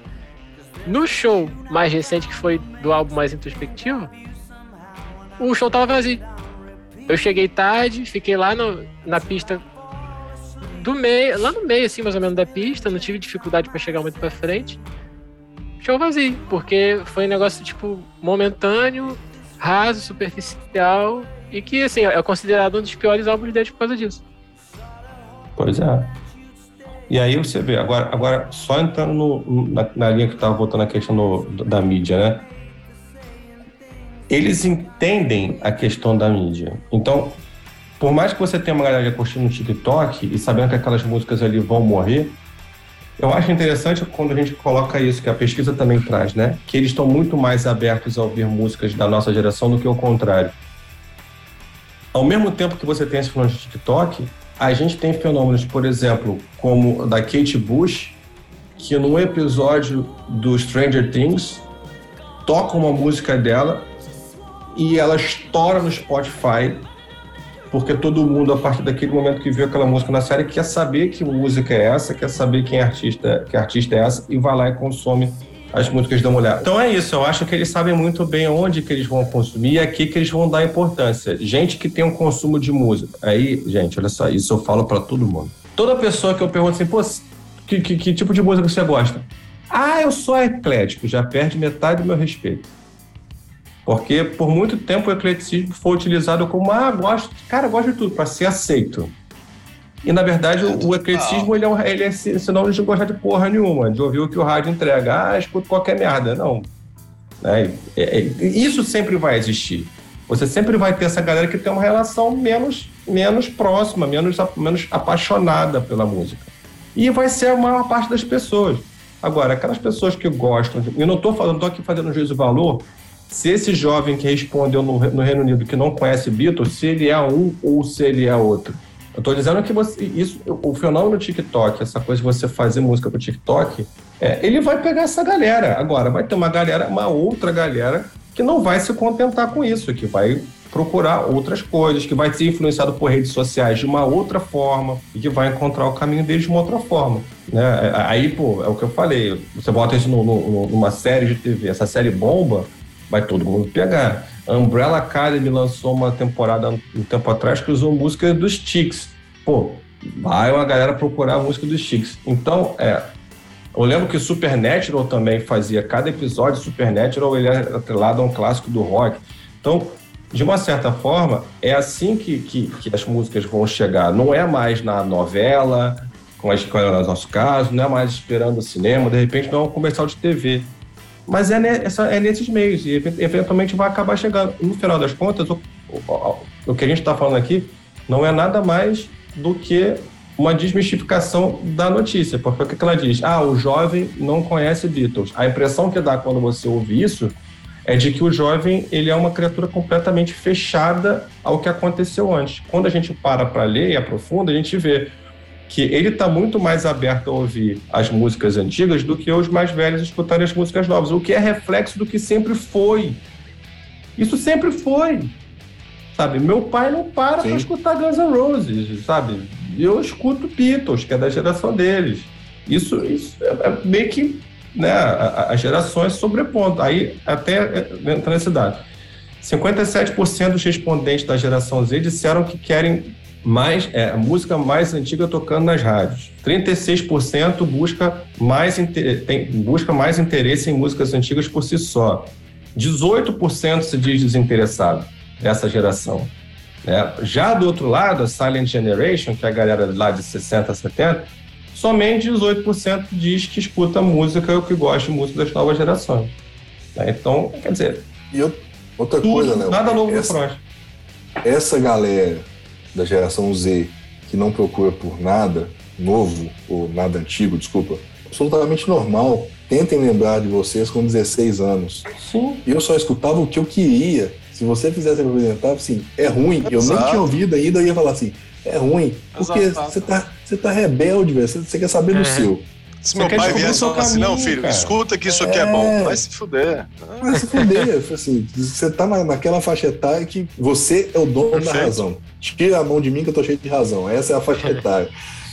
No show mais recente, que foi do álbum mais introspectivo, o show tava vazio. Eu cheguei tarde, fiquei lá no- na pista do meio, lá no meio, assim, mais ou menos, da pista, não tive dificuldade para chegar muito pra frente. Show vazio, porque foi um negócio, tipo, momentâneo, raso, superficial, e que, assim, é considerado um dos piores álbuns deles por causa disso. Pois é. E aí você vê, agora, agora só entrando no- na, na linha que estava voltando a questão da mídia, né? Eles entendem a questão da mídia. Então, por mais que você tenha uma galera curtindo no TikTok e sabendo que aquelas músicas ali vão morrer, eu acho interessante quando a gente coloca isso, que a pesquisa também traz, né? Que eles estão muito mais abertos a ouvir músicas da nossa geração do que o contrário. Ao mesmo tempo que você tem esse fenômeno de TikTok, a gente tem fenômenos, por exemplo, como da Kate Bush, que num episódio do Stranger Things toca uma música dela e ela estoura no Spotify, porque todo mundo, a partir daquele momento que viu aquela música na série, quer saber que música é essa, quer saber quem é artista, que artista é essa, e vai lá e consome as músicas da mulher. Então é isso, eu acho que eles sabem muito bem onde que eles vão consumir e aqui que eles vão dar importância. Gente que tem um consumo de música. Aí, gente, olha só, isso eu falo pra todo mundo. Toda pessoa que eu pergunto assim, pô, que, que, que tipo de música você gosta? Ah, eu sou eclético, já perde metade do meu respeito. Porque por muito tempo o ecleticismo foi utilizado como, ah, gosto, cara, gosto de tudo, para ser aceito. E na verdade o, o ecleticismo ele é, um, ele é si- sinônimo de não gostar de porra nenhuma, de ouvir o que o rádio entrega. Ah, escuto qualquer merda. Não. Né? É- é- isso sempre vai existir. Você sempre vai ter essa galera que tem uma relação menos, menos próxima, menos, menos apaixonada pela música. E vai ser a maior parte das pessoas. Agora, aquelas pessoas que gostam, de, eu não estou falando, estou aqui fazendo juízo de valor, se esse jovem que respondeu no, no Reino Unido que não conhece Beatles, se ele é um ou se ele é outro. Eu estou dizendo que você, isso, o fenômeno TikTok, essa coisa de você fazer música pro TikTok, é, ele vai pegar essa galera. Agora, vai ter uma galera, uma outra galera que não vai se contentar com isso, que vai procurar outras coisas, que vai ser influenciado por redes sociais de uma outra forma e que vai encontrar o caminho deles de uma outra forma. Né? Aí, pô, é o que eu falei, você bota isso no- no- numa série de TV, essa série bomba, vai todo mundo pegar. A Umbrella Academy lançou uma temporada um tempo atrás que usou música dos Chicks. Pô, vai uma galera procurar a música dos Chicks. Então, é. Eu lembro que Supernatural também fazia, cada episódio Supernatural ele era atrelado a um clássico do rock. Então, de uma certa forma, é assim que, que, que as músicas vão chegar. Não é mais na novela, como é no nosso caso, não é mais esperando o cinema, de repente não é um comercial de TV. Mas é, ne- essa- é nesses meios, e ev- eventualmente vai acabar chegando. No final das contas, o, o- o que a gente está falando aqui não é nada mais do que uma desmistificação da notícia. Porque o que ela diz? Ah, o jovem não conhece Beatles. A impressão que dá quando você ouve isso é de que o jovem ele é uma criatura completamente fechada ao que aconteceu antes. Quando a gente para para ler e aprofunda, a gente vê que ele está muito mais aberto a ouvir as músicas antigas do que os mais velhos escutarem as músicas novas, o que é reflexo do que sempre foi. Isso sempre foi. Sabe, meu pai não para Sim. para escutar Guns N' Roses, sabe? Eu escuto Beatles, que é da geração deles. Isso, isso é, é meio que né, as gerações sobrepondo. Aí até é, entra nesse dado. 57% dos respondentes da geração Z disseram que querem mais é, a música mais antiga tocando nas rádios. 36% busca mais, tem, busca mais interesse em músicas antigas por si só. 18% se diz desinteressado dessa geração. né? Já do outro lado, a Silent Generation, que é a galera lá de 60 a 70, somente 18% diz que escuta música ou que gosta de música das novas gerações. né? Então, quer dizer, E outra tudo, coisa, Léo. nada novo no essa, front. essa galera da geração Z que não procura por nada novo ou nada antigo, desculpa, absolutamente normal. Tentem lembrar de vocês com 16 anos. Sim. Eu só escutava o que eu queria. Se você fizesse representar, assim, é ruim. Eu nem Exato. tinha ouvido ainda, eu ia falar assim, é ruim. Porque Exato. você tá, você tá rebelde, velho. Você, você quer saber do É. seu. Se Você meu pai viesse e falar assim, não, caminho, filho, cara. escuta que isso aqui é, É. bom. Vai se fuder. Vai se fuder. assim, você tá na, naquela faixa etária que você é o dono da Perfeito. razão. Tira a mão de mim que eu tô cheio de razão. Essa é a faixa etária.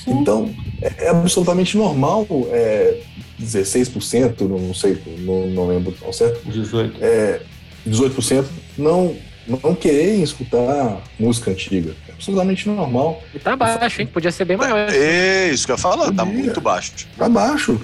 Então, é, é absolutamente normal é, 16%, não, não sei, não, não lembro ao certo, 18. é, 18% não, não quererem escutar música antiga. Absolutamente normal. E tá baixo, hein? Podia ser bem maior. É isso que eu falar, tá muito baixo. Tá baixo.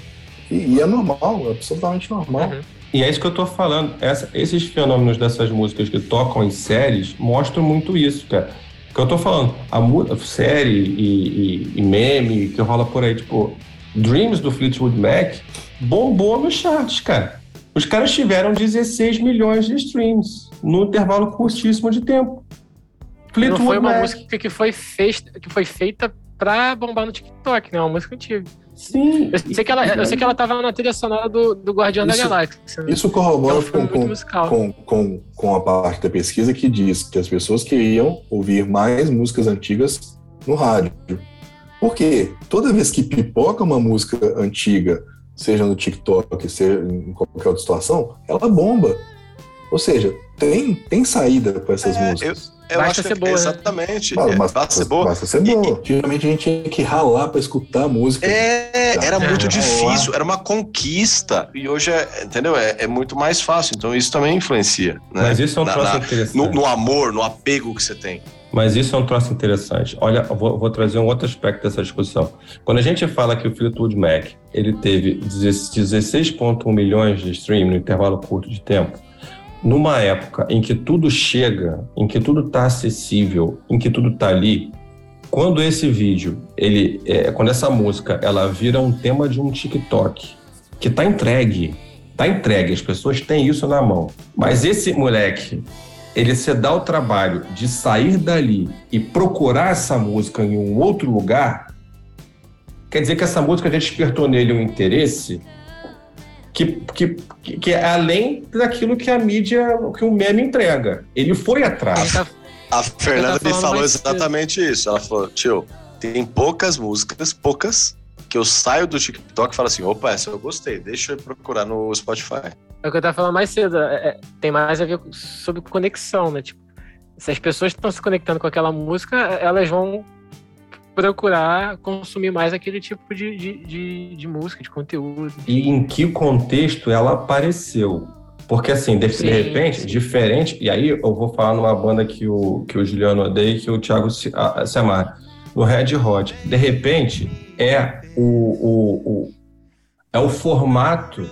E, e é normal, é absolutamente normal. Uhum. E é isso que eu tô falando. Essa- esses fenômenos dessas músicas que tocam em séries mostram muito isso, cara. O que eu tô falando, a, série e, e- e meme que rola por aí, tipo, Dreams do Fleetwood Mac bombou nos charts, cara. Os caras tiveram 16 milhões de streams num intervalo curtíssimo de tempo. Não Fleetwood foi uma Mac. música que foi, fez, que foi feita pra bombar no TikTok, né? Uma música antiga. Sim. Eu sei que ela, eu sei que ela tava na trilha sonora do, do Guardião Isso- da Galáxia. né? Isso É corrobora filme com, com, com, com a parte da pesquisa que diz que as pessoas queriam ouvir mais músicas antigas no rádio. Por quê? Toda vez que pipoca uma música antiga, seja no TikTok, seja em qualquer outra situação, ela bomba. Ou seja, tem, tem saída para essas É, músicas. Eu Basta acho ser que boa, né? exatamente. Basta, é, basta ser boa. basta ser boa. Geralmente a gente tinha que ralar para escutar a música. É, era É, muito é. difícil, era uma conquista. E hoje é, entendeu? É, é muito mais fácil. Então isso também influencia. Né? Mas isso é um Na- troço na- interessante. no, no amor, no apego que você tem. Mas isso é um troço interessante. Olha, eu vou, vou trazer um outro aspecto dessa discussão. Quando a gente fala que o Fleetwood Mac ele teve 16,1 milhões de stream no intervalo curto de tempo, numa época em que tudo chega, em que tudo está acessível, em que tudo está ali, quando esse vídeo, ele, é, quando essa música, ela vira um tema de um TikTok, que está entregue, está entregue, as pessoas têm isso na mão. Mas esse moleque, ele se dá o trabalho de sair dali e procurar essa música em um outro lugar, quer dizer que essa música já despertou nele um interesse que, que, que- é além daquilo que a mídia, que o meme entrega. Ele foi atrás. tá- A Fernanda me falou cedo. exatamente isso. Ela falou, tio, tem poucas músicas, poucas, que eu saio do TikTok e falo assim, opa, essa eu gostei, deixa eu procurar no Spotify. É o que eu tava falando mais cedo. é- é- tem mais a ver sobre conexão, né? Tipo, se as pessoas estão se conectando com aquela música, elas vão procurar consumir mais aquele tipo de, de, de, de música, de conteúdo. e em que contexto ela apareceu. Porque, assim, de, de repente, sim. diferente. E aí eu vou falar numa banda que o, que o Juliano odeia e que o Thiago se, a, se amarra. No Red Hot. De repente, é o, o, o- é o formato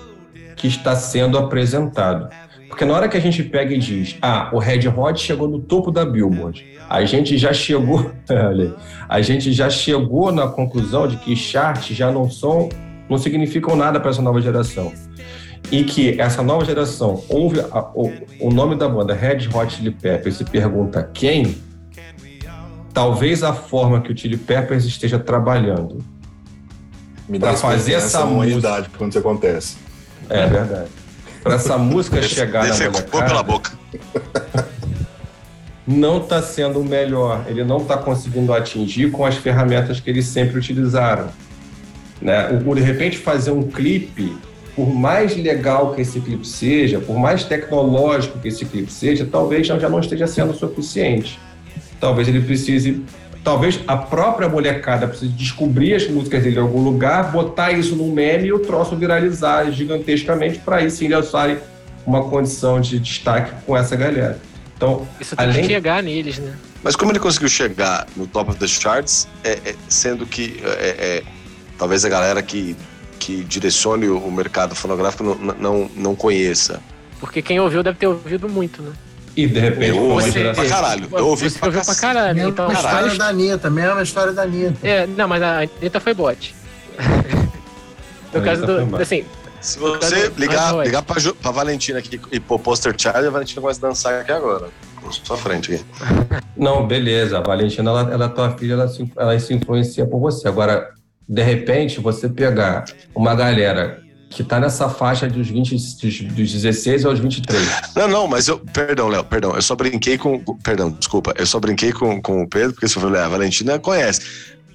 que está sendo apresentado. Porque na hora que a gente pega e diz, ah, o Red Hot chegou no topo da Billboard, a gente já chegou, olha a gente já chegou na conclusão de que charts já não são, não significam nada para essa nova geração. E que essa nova geração ouve a- o, o nome da banda Red Hot Chili Peppers e se pergunta quem, talvez a forma que o Chili Peppers esteja trabalhando. Me Pra dá fazer essa humanidade quando isso acontece. É verdade. Para essa música chegar na Defecou pela boca. não está sendo o melhor. Ele não está conseguindo atingir com as ferramentas que eles sempre utilizaram. Né? O, de repente, fazer um clipe, por mais legal que esse clipe seja, por mais tecnológico que esse clipe seja, talvez já não esteja sendo suficiente. Talvez ele precise. Talvez a própria molecada precise descobrir as músicas dele em algum lugar, botar isso num meme e o troço viralizar gigantescamente para aí sim eles usarem uma condição de destaque com essa galera. Então, Isso tem além que chegar neles, né? Mas como ele conseguiu chegar no top of the charts, é, é, sendo que é, é, talvez a galera que, que direcione o, mercado fonográfico não, não, não conheça. Porque quem ouviu deve ter ouvido muito, né? e de repente Eu ouvi pra caralho. Eu ouvi Você pra ouviu pra caralho. Mesma Então, história da Anitta, mesma história da Anitta. É, não, mas a Anitta foi bot. no A caso do. assim, Se você ligar, Android. ligar pra, Ju- pra Valentina aqui e pôr Poster Child, a Valentina começa a dançar aqui agora. Na sua frente aqui. Não, beleza. A Valentina, ela, ela é tua filha, ela se, ela se influencia por você. Agora, de repente, você pegar uma galera que tá nessa faixa dos, 20, dos, dos 16 aos 23. Não, não, mas eu. Perdão, Léo, perdão. Eu só brinquei com. Perdão, desculpa. Eu só brinquei com, com o Pedro, porque se eu falei, ah, a Valentina conhece.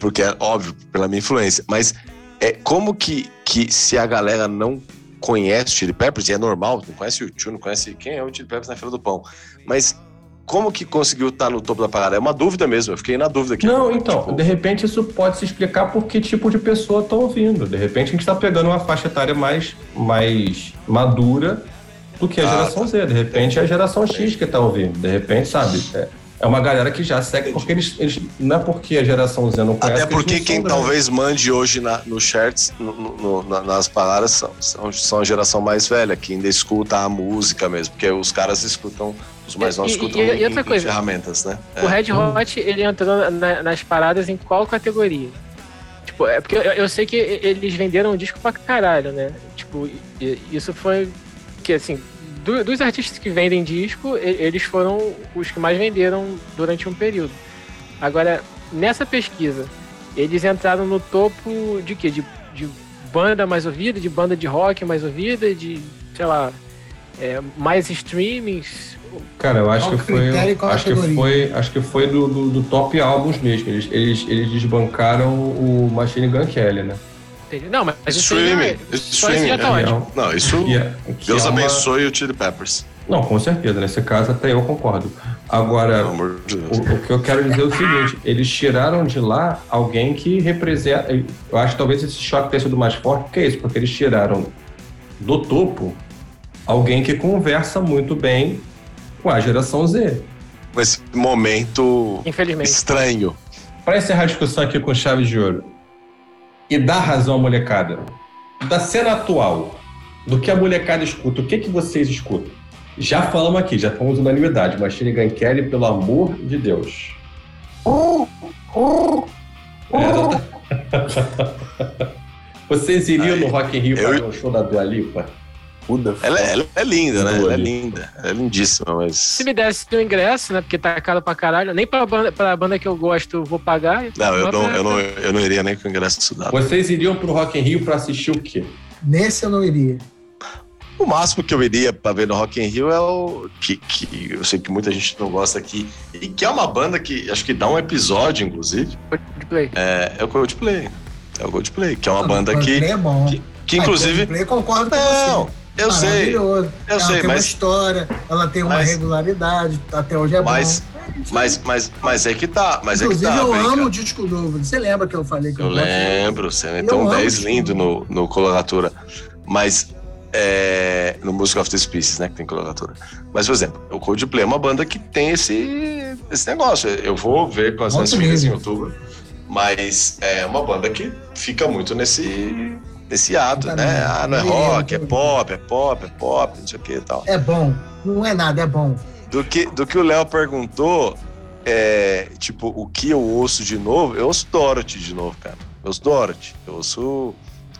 Porque é óbvio, pela minha influência. Mas é como que, que se a galera não conhece o Chili Peppers, e é normal, não conhece o Tio, não conhece quem é o Chili Peppers na fila do pão. Mas como que conseguiu estar no topo da parada? É uma dúvida mesmo, eu fiquei na dúvida aqui. Não, então, Tipo, de repente isso pode se explicar por que tipo de pessoa tá ouvindo. De repente a gente tá pegando uma faixa etária mais, mais madura do que a Ah, geração Z. De repente é a geração X que tá ouvindo. De repente, sabe? É, é uma galera que já segue, porque eles, eles. Não é porque a geração Z não conhece. Até porque quem talvez mande hoje na, no charts, no, no- no- na- nas paradas, são, são, são a geração mais velha, que ainda escuta a música mesmo, porque os caras escutam, os mais novos e- escutam e- e em- outra em coisa, ferramentas, né? o Red Hot, ele entrou na- nas paradas em qual categoria? Tipo, é porque eu, eu sei que eles venderam um disco pra caralho, né? Tipo, e- isso foi que, assim, do- dos artistas que vendem disco, e- eles foram os que mais venderam durante um período. Agora, nessa pesquisa, eles entraram no topo de quê? De, de banda mais ouvida, de banda de rock mais ouvida, de, sei lá, é, mais streamings. Cara, eu acho que foi. Acho que foi, acho que foi do, do, do top álbuns mesmo. Eles, eles, eles desbancaram o Machine Gun Kelly, né? Não, mas já- Streaming, isso streaming, já tá né? ótimo. Não, isso, Que é- que Deus é uma- abençoe o Chili Peppers. Não, com certeza. Nesse caso, até eu concordo. Agora, de o, o que eu quero dizer é o seguinte: eles tiraram de lá alguém que representa. Eu acho que talvez esse choque tenha sido mais forte, porque é isso, porque eles tiraram do topo alguém que conversa muito bem com a geração Z. Nesse momento Infelizmente. estranho. Para encerrar a discussão aqui com chave de ouro e dar razão à molecada, da cena atual, do que a molecada escuta, o que, que vocês escutam? Já falamos aqui, já fomos unanimidade. Machine Gun Kelly, pelo amor de Deus. É. Vocês iriam no Rock in Rio Eu- ver o show da Dua Lipa? Puda Ela, é- ela é linda, né? Ela é linda. Ela é lindíssima, mas. Se me desse o ingresso, né? Porque tá caro pra caralho. Nem pra banda, pra banda que eu gosto eu vou pagar. Não, eu não, pra- eu não, eu não iria nem com o ingresso estudado. Vocês iriam pro Rock in Rio para assistir o quê? Nesse eu não iria. O máximo que eu iria pra ver no Rock in Rio é o que, que eu sei que muita gente não gosta aqui e que é uma banda que acho que dá um episódio, inclusive, Coldplay. é, é o Coldplay. É o Coldplay, que é uma Ah, banda Coldplay que, é bom. que, que inclusive... Ah, Coldplay, concordo com Não, você. Eu sei, eu ela sei, tem uma mas- história, ela tem uma mas- regularidade, até hoje é mas, bom. mas, mas, mas é que tá, mas é que Inclusive, tá. eu brinca. amo o disco novo. Você lembra que eu falei que eu, Eu lembro, você um amo 10 isso. lindo no, no coloratura. Mas é, no Music of the Species, né? Que tem coloratura. Mas, por exemplo, o Coldplay é uma banda que tem esse, esse negócio. Eu vou ver com as minhas filhas em outubro. Mas é uma banda que fica muito nesse, nesse ato, né? Ah, não é rock, é pop, é pop, é pop, não sei o que e tal. É bom. Não é nada, é bom. Do que, do que o Léo perguntou, é, tipo, o que eu ouço de novo, eu ouço Dorothy de novo, cara. Eu ouço Dorothy, eu ouço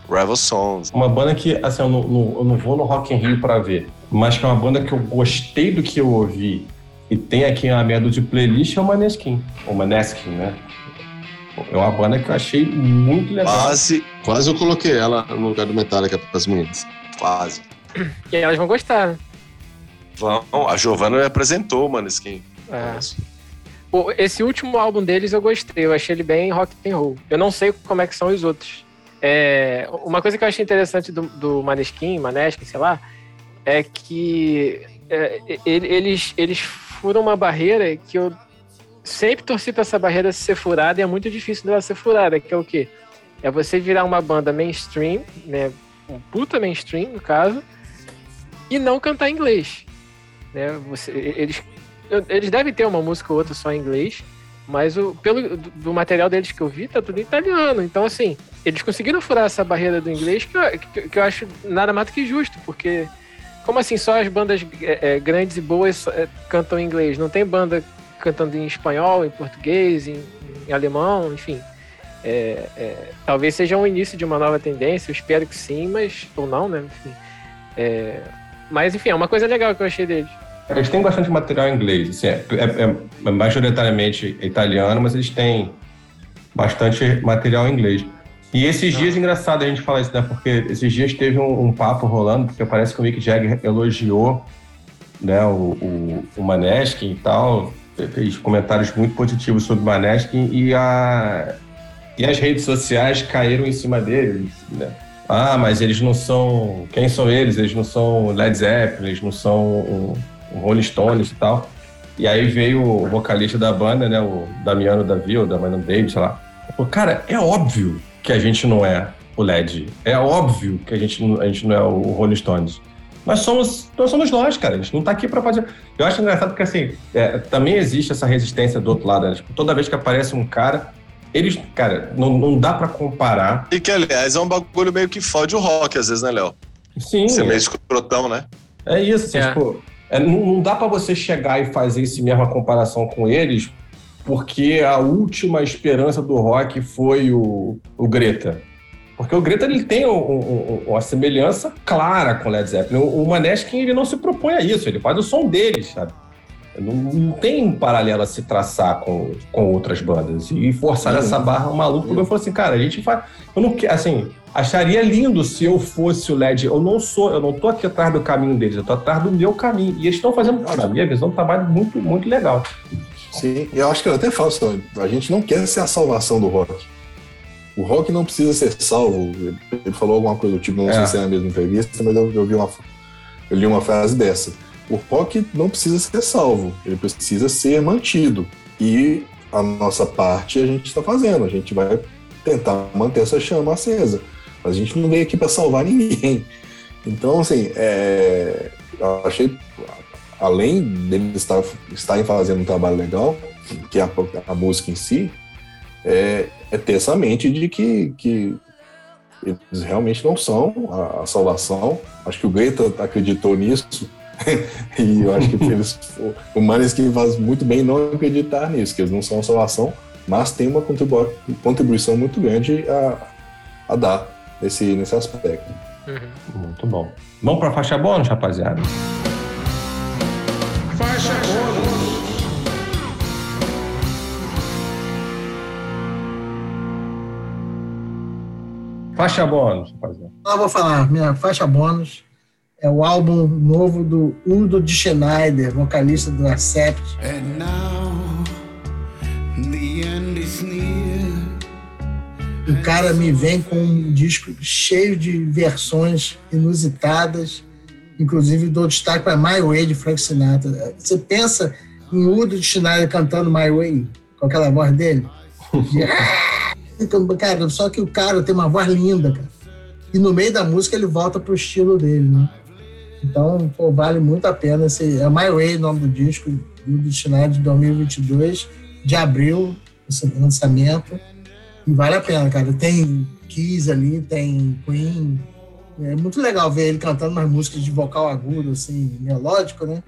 Rival Sons. Uma banda que, assim, eu não, não- eu não vou no Rock in Rio pra ver, mas que é uma banda que eu gostei do que eu ouvi e tem aqui a minha de playlist é o Maneskin. O Maneskin, né? É uma banda que eu achei muito legal. Quase, Quase eu coloquei ela no lugar do Metallica pras meninas. quase. E elas vão gostar, né? Vão, a Giovanna me apresentou o Maneskin. É. Pô, esse último álbum deles eu gostei, eu achei ele bem rock and roll. Eu não sei como é que são os outros. É, uma coisa que eu achei interessante do, do Maneskin, Maneskin, sei lá, é que é, ele- eles, eles furam uma barreira que eu sempre torci pra essa barreira ser furada e é muito difícil dela ser furada, que é o quê? É você virar uma banda mainstream, né? Um puta mainstream, no caso, e não cantar inglês. Né? Você, eles eles devem ter uma música ou outra só em inglês, mas o, pelo do material deles que eu vi, tá tudo em italiano. Então, assim, eles conseguiram furar essa barreira do inglês que eu, que, que eu acho nada mais do que justo, porque como assim só as bandas é, é, grandes e boas é, cantam em inglês? Não tem banda cantando em espanhol, em português, em, em alemão, enfim. É, é, talvez seja um início de uma nova tendência, eu espero que sim, mas ou não, né? Enfim. É, mas enfim, é uma coisa legal que eu achei deles. Eles têm bastante material em inglês, assim, é, é- é majoritariamente italiano, mas eles têm bastante material em inglês. E esses dias, engraçado a gente falar isso, né? Porque esses dias teve um, um papo rolando, porque parece que o Mick Jagger elogiou né, o, o, o Maneskin e tal, fez comentários muito positivos sobre o Maneskin e, a, e as redes sociais caíram em cima dele, né? Ah, mas eles não são... Quem são eles? Eles não são Led Zeppelin, eles não são... um- o Rolling Stones e tal. E aí veio o vocalista da banda, né, o Damiano Davi, ou Damiano David, sei lá. Falou, cara, é óbvio que a gente não é o LED. É óbvio que a gente, a gente não é o Rolling Stones. Nós somos, nós somos nós, cara. A gente não tá aqui pra fazer. Eu acho engraçado porque, assim, é, também existe essa resistência do outro lado. Né? Tipo, toda vez que aparece um cara, eles, cara, não, não dá pra comparar. E que, aliás, é um bagulho meio que fode o rock, às vezes, né, Léo? Sim, Você é meio escrotão, né? É isso, assim, É. tipo, é, não, não dá pra você chegar e fazer essa mesma comparação com eles, porque a última esperança do rock foi o, o Greta. Porque o Greta ele tem um- um- um- uma semelhança clara com o Led Zeppelin. O, o Maneskin ele não se propõe a isso, ele faz o som deles, sabe? Não, não tem um paralelo a se traçar com, com outras bandas. E forçar Sim. essa barra maluca, porque eu falo assim, cara, a gente faz. Eu não quero, assim, acharia lindo se eu fosse o LED. Eu não sou, eu não tô aqui atrás do caminho deles, eu tô atrás do meu caminho. E eles estão fazendo, na minha visão, um trabalho muito, muito legal. Sim, eu acho que eu até falo isso, a gente não quer ser a salvação do rock. O rock não precisa ser salvo. Ele- falou alguma coisa do tipo, não É. sei se é na mesma entrevista, mas eu, eu vi uma, eu li uma frase dessa. O rock não precisa ser salvo, ele precisa ser mantido. E a nossa parte a gente está fazendo, a gente vai tentar manter essa chama acesa. Mas a gente não veio aqui para salvar ninguém. Então, assim, é, eu achei, além deles estar, estarem fazendo um trabalho legal, que é a, a música em si, é, é ter essa mente de que, que eles realmente não são a, a salvação. Acho que o Greta acreditou nisso. e eu acho que eles, o Maneskin faz muito bem não acreditar nisso, que eles não são a salvação, mas tem uma contribu- contribuição muito grande a, a dar nesse, nesse aspecto. Uhum. Muito bom. Vamos pra faixa bônus, rapaziada? Faixa bônus, rapaziada. Eu vou falar, minha faixa bônus é o álbum novo do Udo de Schneider, vocalista do Accept. And now the end is near. O cara me vem com um disco cheio de versões inusitadas, inclusive dou destaque para My Way de Frank Sinatra. Você pensa em Udo de Schneider cantando My Way, com aquela voz dele? De- cara, só que o cara tem uma voz linda, cara. E no meio da música ele volta pro estilo dele, né? Então, pô, vale muito a pena. Esse, é My Way o nome do disco, Udo de Schneider de 2022, de abril, esse lançamento. E vale a pena, cara. Tem Kiss ali, tem Queen. É muito legal ver ele cantando umas músicas de vocal agudo, assim, melódico, né?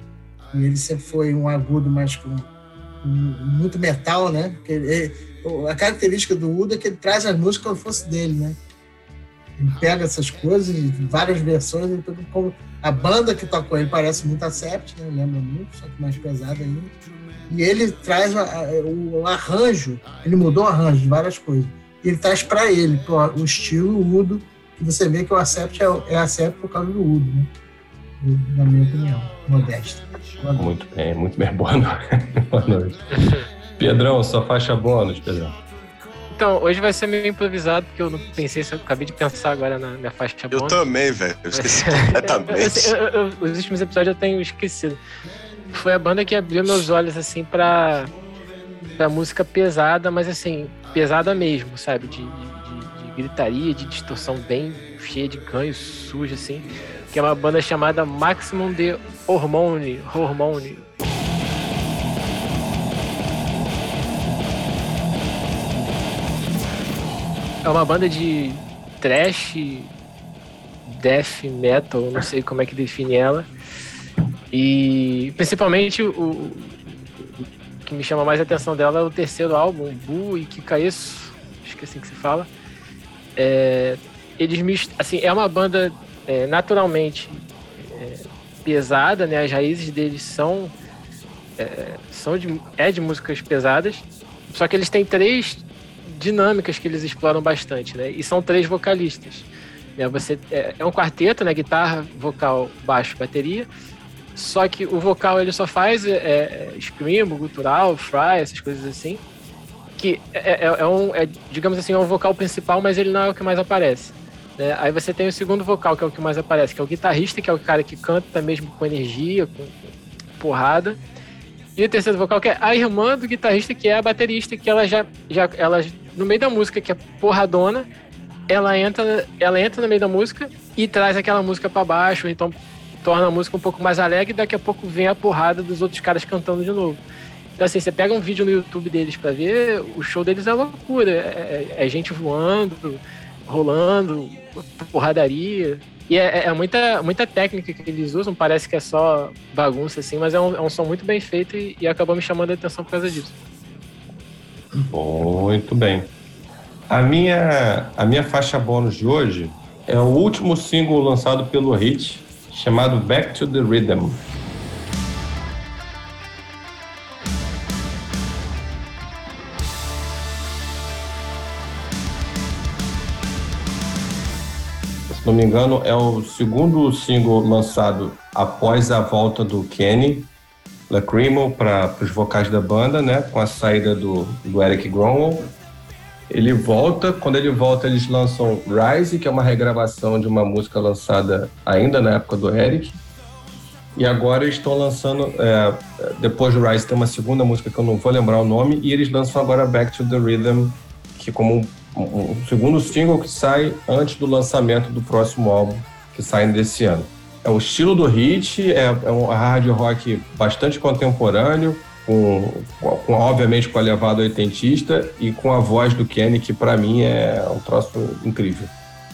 E ele sempre foi um agudo mais com, com muito metal, né? Porque ele- a característica do Udo é que ele traz as músicas como se fosse dele, né? Ele pega essas coisas, várias versões, como- a banda que tocou ele parece muito a Sept, né? Lembra muito, só que mais pesada ainda. E ele traz o arranjo, ele mudou o arranjo de várias coisas. E ele traz para ele o estilo Udo, que você vê que o Acept é, é Acept por causa do Udo, né? Na minha opinião, modesta. Muito bem, muito bem. Boa noite. Boa noite. Pedrão, sua faixa bônus, Pedrão. Então, hoje vai ser meio improvisado, porque eu não pensei, eu acabei de pensar agora na minha faixa Eu bônus. também, velho. Eu esqueci Eu- completamente. eu- eu- os últimos episódios eu tenho esquecido. Foi a banda que abriu meus olhos, assim, pra, pra música pesada, mas assim, pesada mesmo, sabe? De, de- de- de gritaria, de distorção bem cheia de ganho, suja, assim. Que é uma banda chamada Maximum de Hormone. Hormone. É uma banda de trash, death metal, não sei como é que define ela. E principalmente o, que me chama mais a atenção dela é o terceiro álbum, Bu e Kikaesu, acho que é assim que se fala. É, eles mist- assim, é uma banda é, naturalmente é, pesada, né? As raízes deles são é, são de, é de músicas pesadas, só que eles têm três dinâmicas que eles exploram bastante, né? E são três vocalistas. Né? Você é, é um quarteto, né? Guitarra, vocal, baixo, bateria. Só que o vocal ele só faz é, é, scream, gutural, fry, essas coisas assim. Que é, é- é um, é, digamos assim, é um vocal principal, mas ele não é o que mais aparece. né? Aí você tem o segundo vocal, que é o que mais aparece, que é o guitarrista, que é o cara que canta mesmo com energia, com, porrada. E o terceiro vocal, que é a irmã do guitarrista, que é a baterista, que ela já, já ela, no meio da música, que é porradona, ela entra, ela entra no meio da música e traz aquela música pra baixo, então torna a música um pouco mais alegre e daqui a pouco vem a porrada dos outros caras cantando de novo. Então assim, você pega um vídeo no YouTube deles pra ver, o show deles é loucura, é, é- é gente voando, rolando, porradaria. E é, é muita, muita técnica que eles usam, parece que é só bagunça assim, mas é um, é um som muito bem feito e, e acabou me chamando a atenção por causa disso. Muito bem. A minha, a minha faixa bônus de hoje é o último single lançado pelo Hit, chamado Back to the Rhythm. Se não me engano, é o segundo single lançado após a volta do Kenny Lacrimal para os vocais da banda, né? Com a saída do, do Eric Gromwell. Ele volta, quando ele volta, eles lançam Rise, que é uma regravação de uma música lançada ainda na época do Eric. E agora eles estão lançando, é, depois do Rise tem uma segunda música que eu não vou lembrar o nome, e eles lançam agora Back to the Rhythm, que como um, um- segundo single que sai antes do lançamento do próximo álbum, que sai desse ano. É o estilo do hit, é, é um hard rock bastante contemporâneo, com, com- obviamente com a levada oitentista e com a voz do Kenny, que para mim é um troço incrível.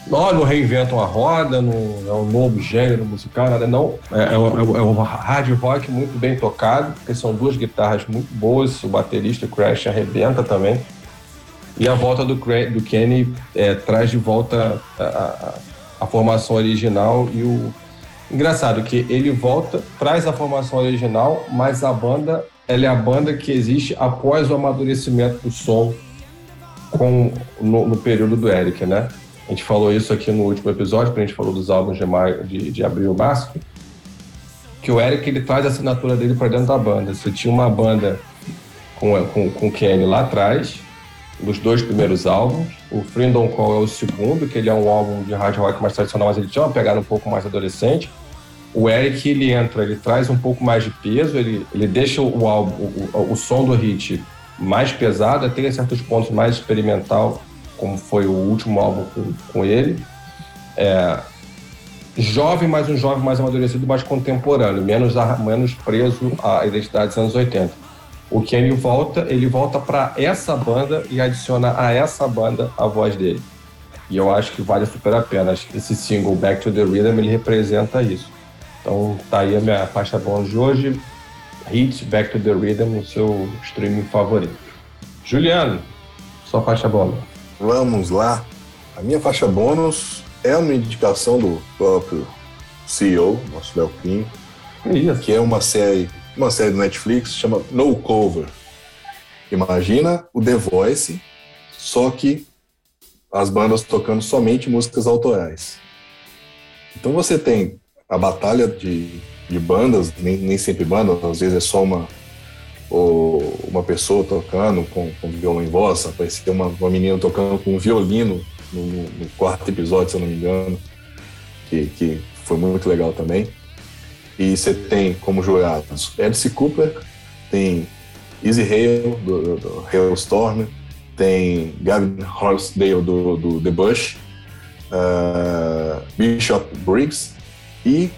Nós não reinventam a roda, não é um novo gênero musical, nada, não. É, é, um- é um- é hard rock muito bem tocado, porque são duas guitarras muito boas, o baterista Crash arrebenta também. E a volta do, do Kenny é, traz de volta a, a- a formação original e o. Engraçado que ele volta, traz a formação original, mas a banda ela é a banda que existe após o amadurecimento do som com, no, no período do Eric, né? A gente falou isso aqui no último episódio, quando a gente falou dos álbuns de, maio, de, de abril e março, que o Eric ele traz a assinatura dele para dentro da banda. Você tinha uma banda com, com, com o Kenny lá atrás, dos dois primeiros álbuns. O Freedom Call é o segundo, que ele é um álbum de hard rock mais tradicional, mas ele tinha uma pegada um pouco mais adolescente. O Eric, ele entra, ele traz um pouco mais de peso, ele, ele deixa o álbum, o, o, som do hit mais pesado, tem certos pontos mais experimental, como foi o último álbum com, com ele. É, jovem, mas um jovem mais amadurecido, mais contemporâneo, menos, menos preso à identidade dos anos 80. O Kenny volta, ele volta para essa banda e adiciona a essa banda a voz dele. E eu acho que vale super a pena. Acho que esse single Back to the Rhythm ele representa isso. Então tá aí a minha faixa bônus de hoje. Hit Back to the Rhythm no seu streaming favorito. Juliano, sua faixa bônus. Vamos lá. A minha faixa bônus é uma indicação do próprio CEO, nosso Léo Pinho, que é uma série, uma série do Netflix, chama No Cover. Imagina o The Voice, só que as bandas tocando somente músicas autorais. Então você tem a batalha de, de bandas, nem, nem sempre banda, às vezes é só uma, ou uma pessoa tocando com, com violão em voz, apareceu uma, uma menina tocando com um violino no, no- quarto episódio, se eu não me engano, que, que foi muito legal também. E você tem como jurados Alice Cooper, tem Easy Hale, do, do, Hailstorm, tem Gavin Horsdale, do, do The Bush, ah, Bishop Briggs e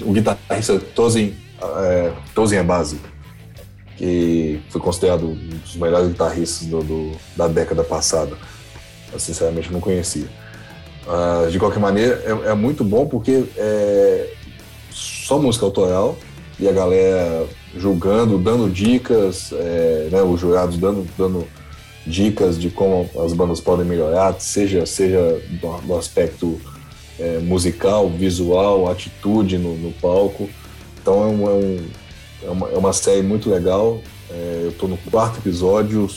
o guitarrista Tozin, uh, Tozin Abasi, que foi considerado um dos melhores guitarristas do, do- da década passada. sinceramente não conhecia. Uh, de qualquer maneira, é, é, muito bom porque é só música autoral e a galera julgando, dando dicas, é, né, os jurados dando, dando dicas de como as bandas podem melhorar, seja, seja do, do aspecto é, musical, visual, atitude no, no palco. Então é, um, é, um, é, uma, é uma série muito legal. É, eu estou no quarto episódio,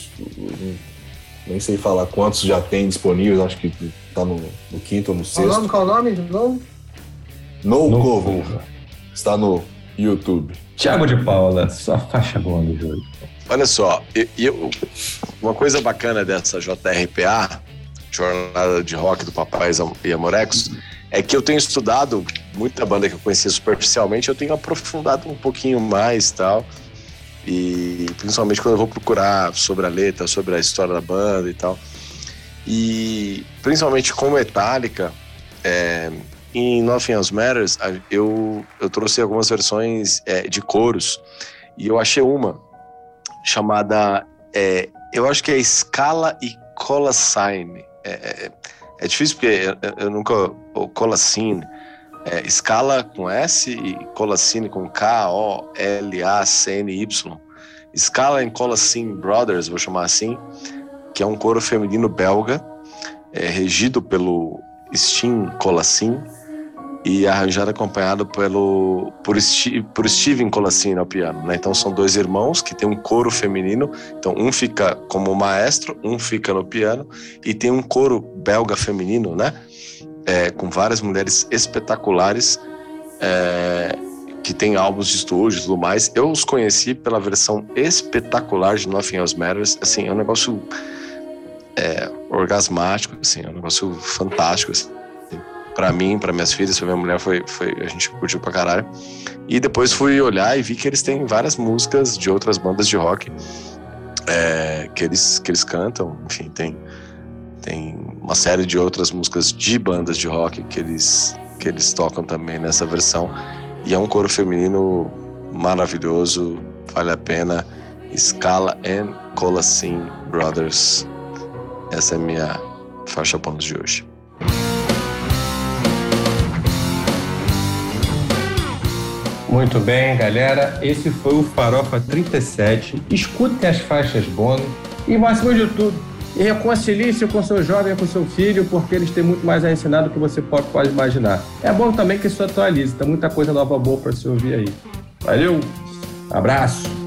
nem sei falar quantos já tem disponíveis, acho que está no, no, quinto ou no sexto. Qual o nome? Qual o nome? No, no. Está no YouTube. Tiago de Paula, sua faixa boa do jogo. Olha só, eu, eu, uma coisa bacana dessa JRPA, Jornada de Rock do Papai e Amorecos, é que eu tenho estudado muita banda que eu conhecia superficialmente, eu tenho aprofundado um pouquinho mais tal. E principalmente quando eu vou procurar sobre a letra, sobre a história da banda e tal. E principalmente com Metallica, é, em Nothing Else Matters, eu, eu trouxe algumas versões é, de coros e eu achei uma chamada, é, eu acho que é Scala e Colacine. É, é, difícil porque eu, eu nunca. O Colacine. É, escala com S e Colacine com K-O-L-A-C-N-Y. Scala em Colacine Brothers, vou chamar assim, que é um coro feminino belga, é, regido pelo Stim Colacine e arranjado acompanhado pelo por, Steve, por Steven Colassini ao piano. Né? Então são dois irmãos que têm um coro feminino. Então um fica como maestro, um fica no piano e tem um coro belga feminino, né? É, com várias mulheres espetaculares é, que tem álbuns de estúdio e tudo mais. Eu os conheci pela versão espetacular de Nothing Else Matters. Assim, é um negócio é, orgasmático, assim, é um negócio fantástico. Assim para mim, para minhas filhas, para minha mulher, foi, foi a gente curtiu pra caralho. E depois fui olhar e vi que eles têm várias músicas de outras bandas de rock é, que, eles, que eles cantam. Enfim, tem, tem uma série de outras músicas de bandas de rock que eles, que eles tocam também nessa versão. E é um coro feminino maravilhoso, vale a pena. Scala and Colacin Brothers. Essa é a minha faixa pontos de hoje. Muito bem, galera. Esse foi o Farofa 37. Escutem as faixas bônus e, máximo de tudo, reconcilie-se com seu jovem com seu filho, porque eles têm muito mais a ensinar do que você pode, pode imaginar. É bom também que isso atualize, tem muita coisa nova boa para se ouvir aí. Valeu, abraço.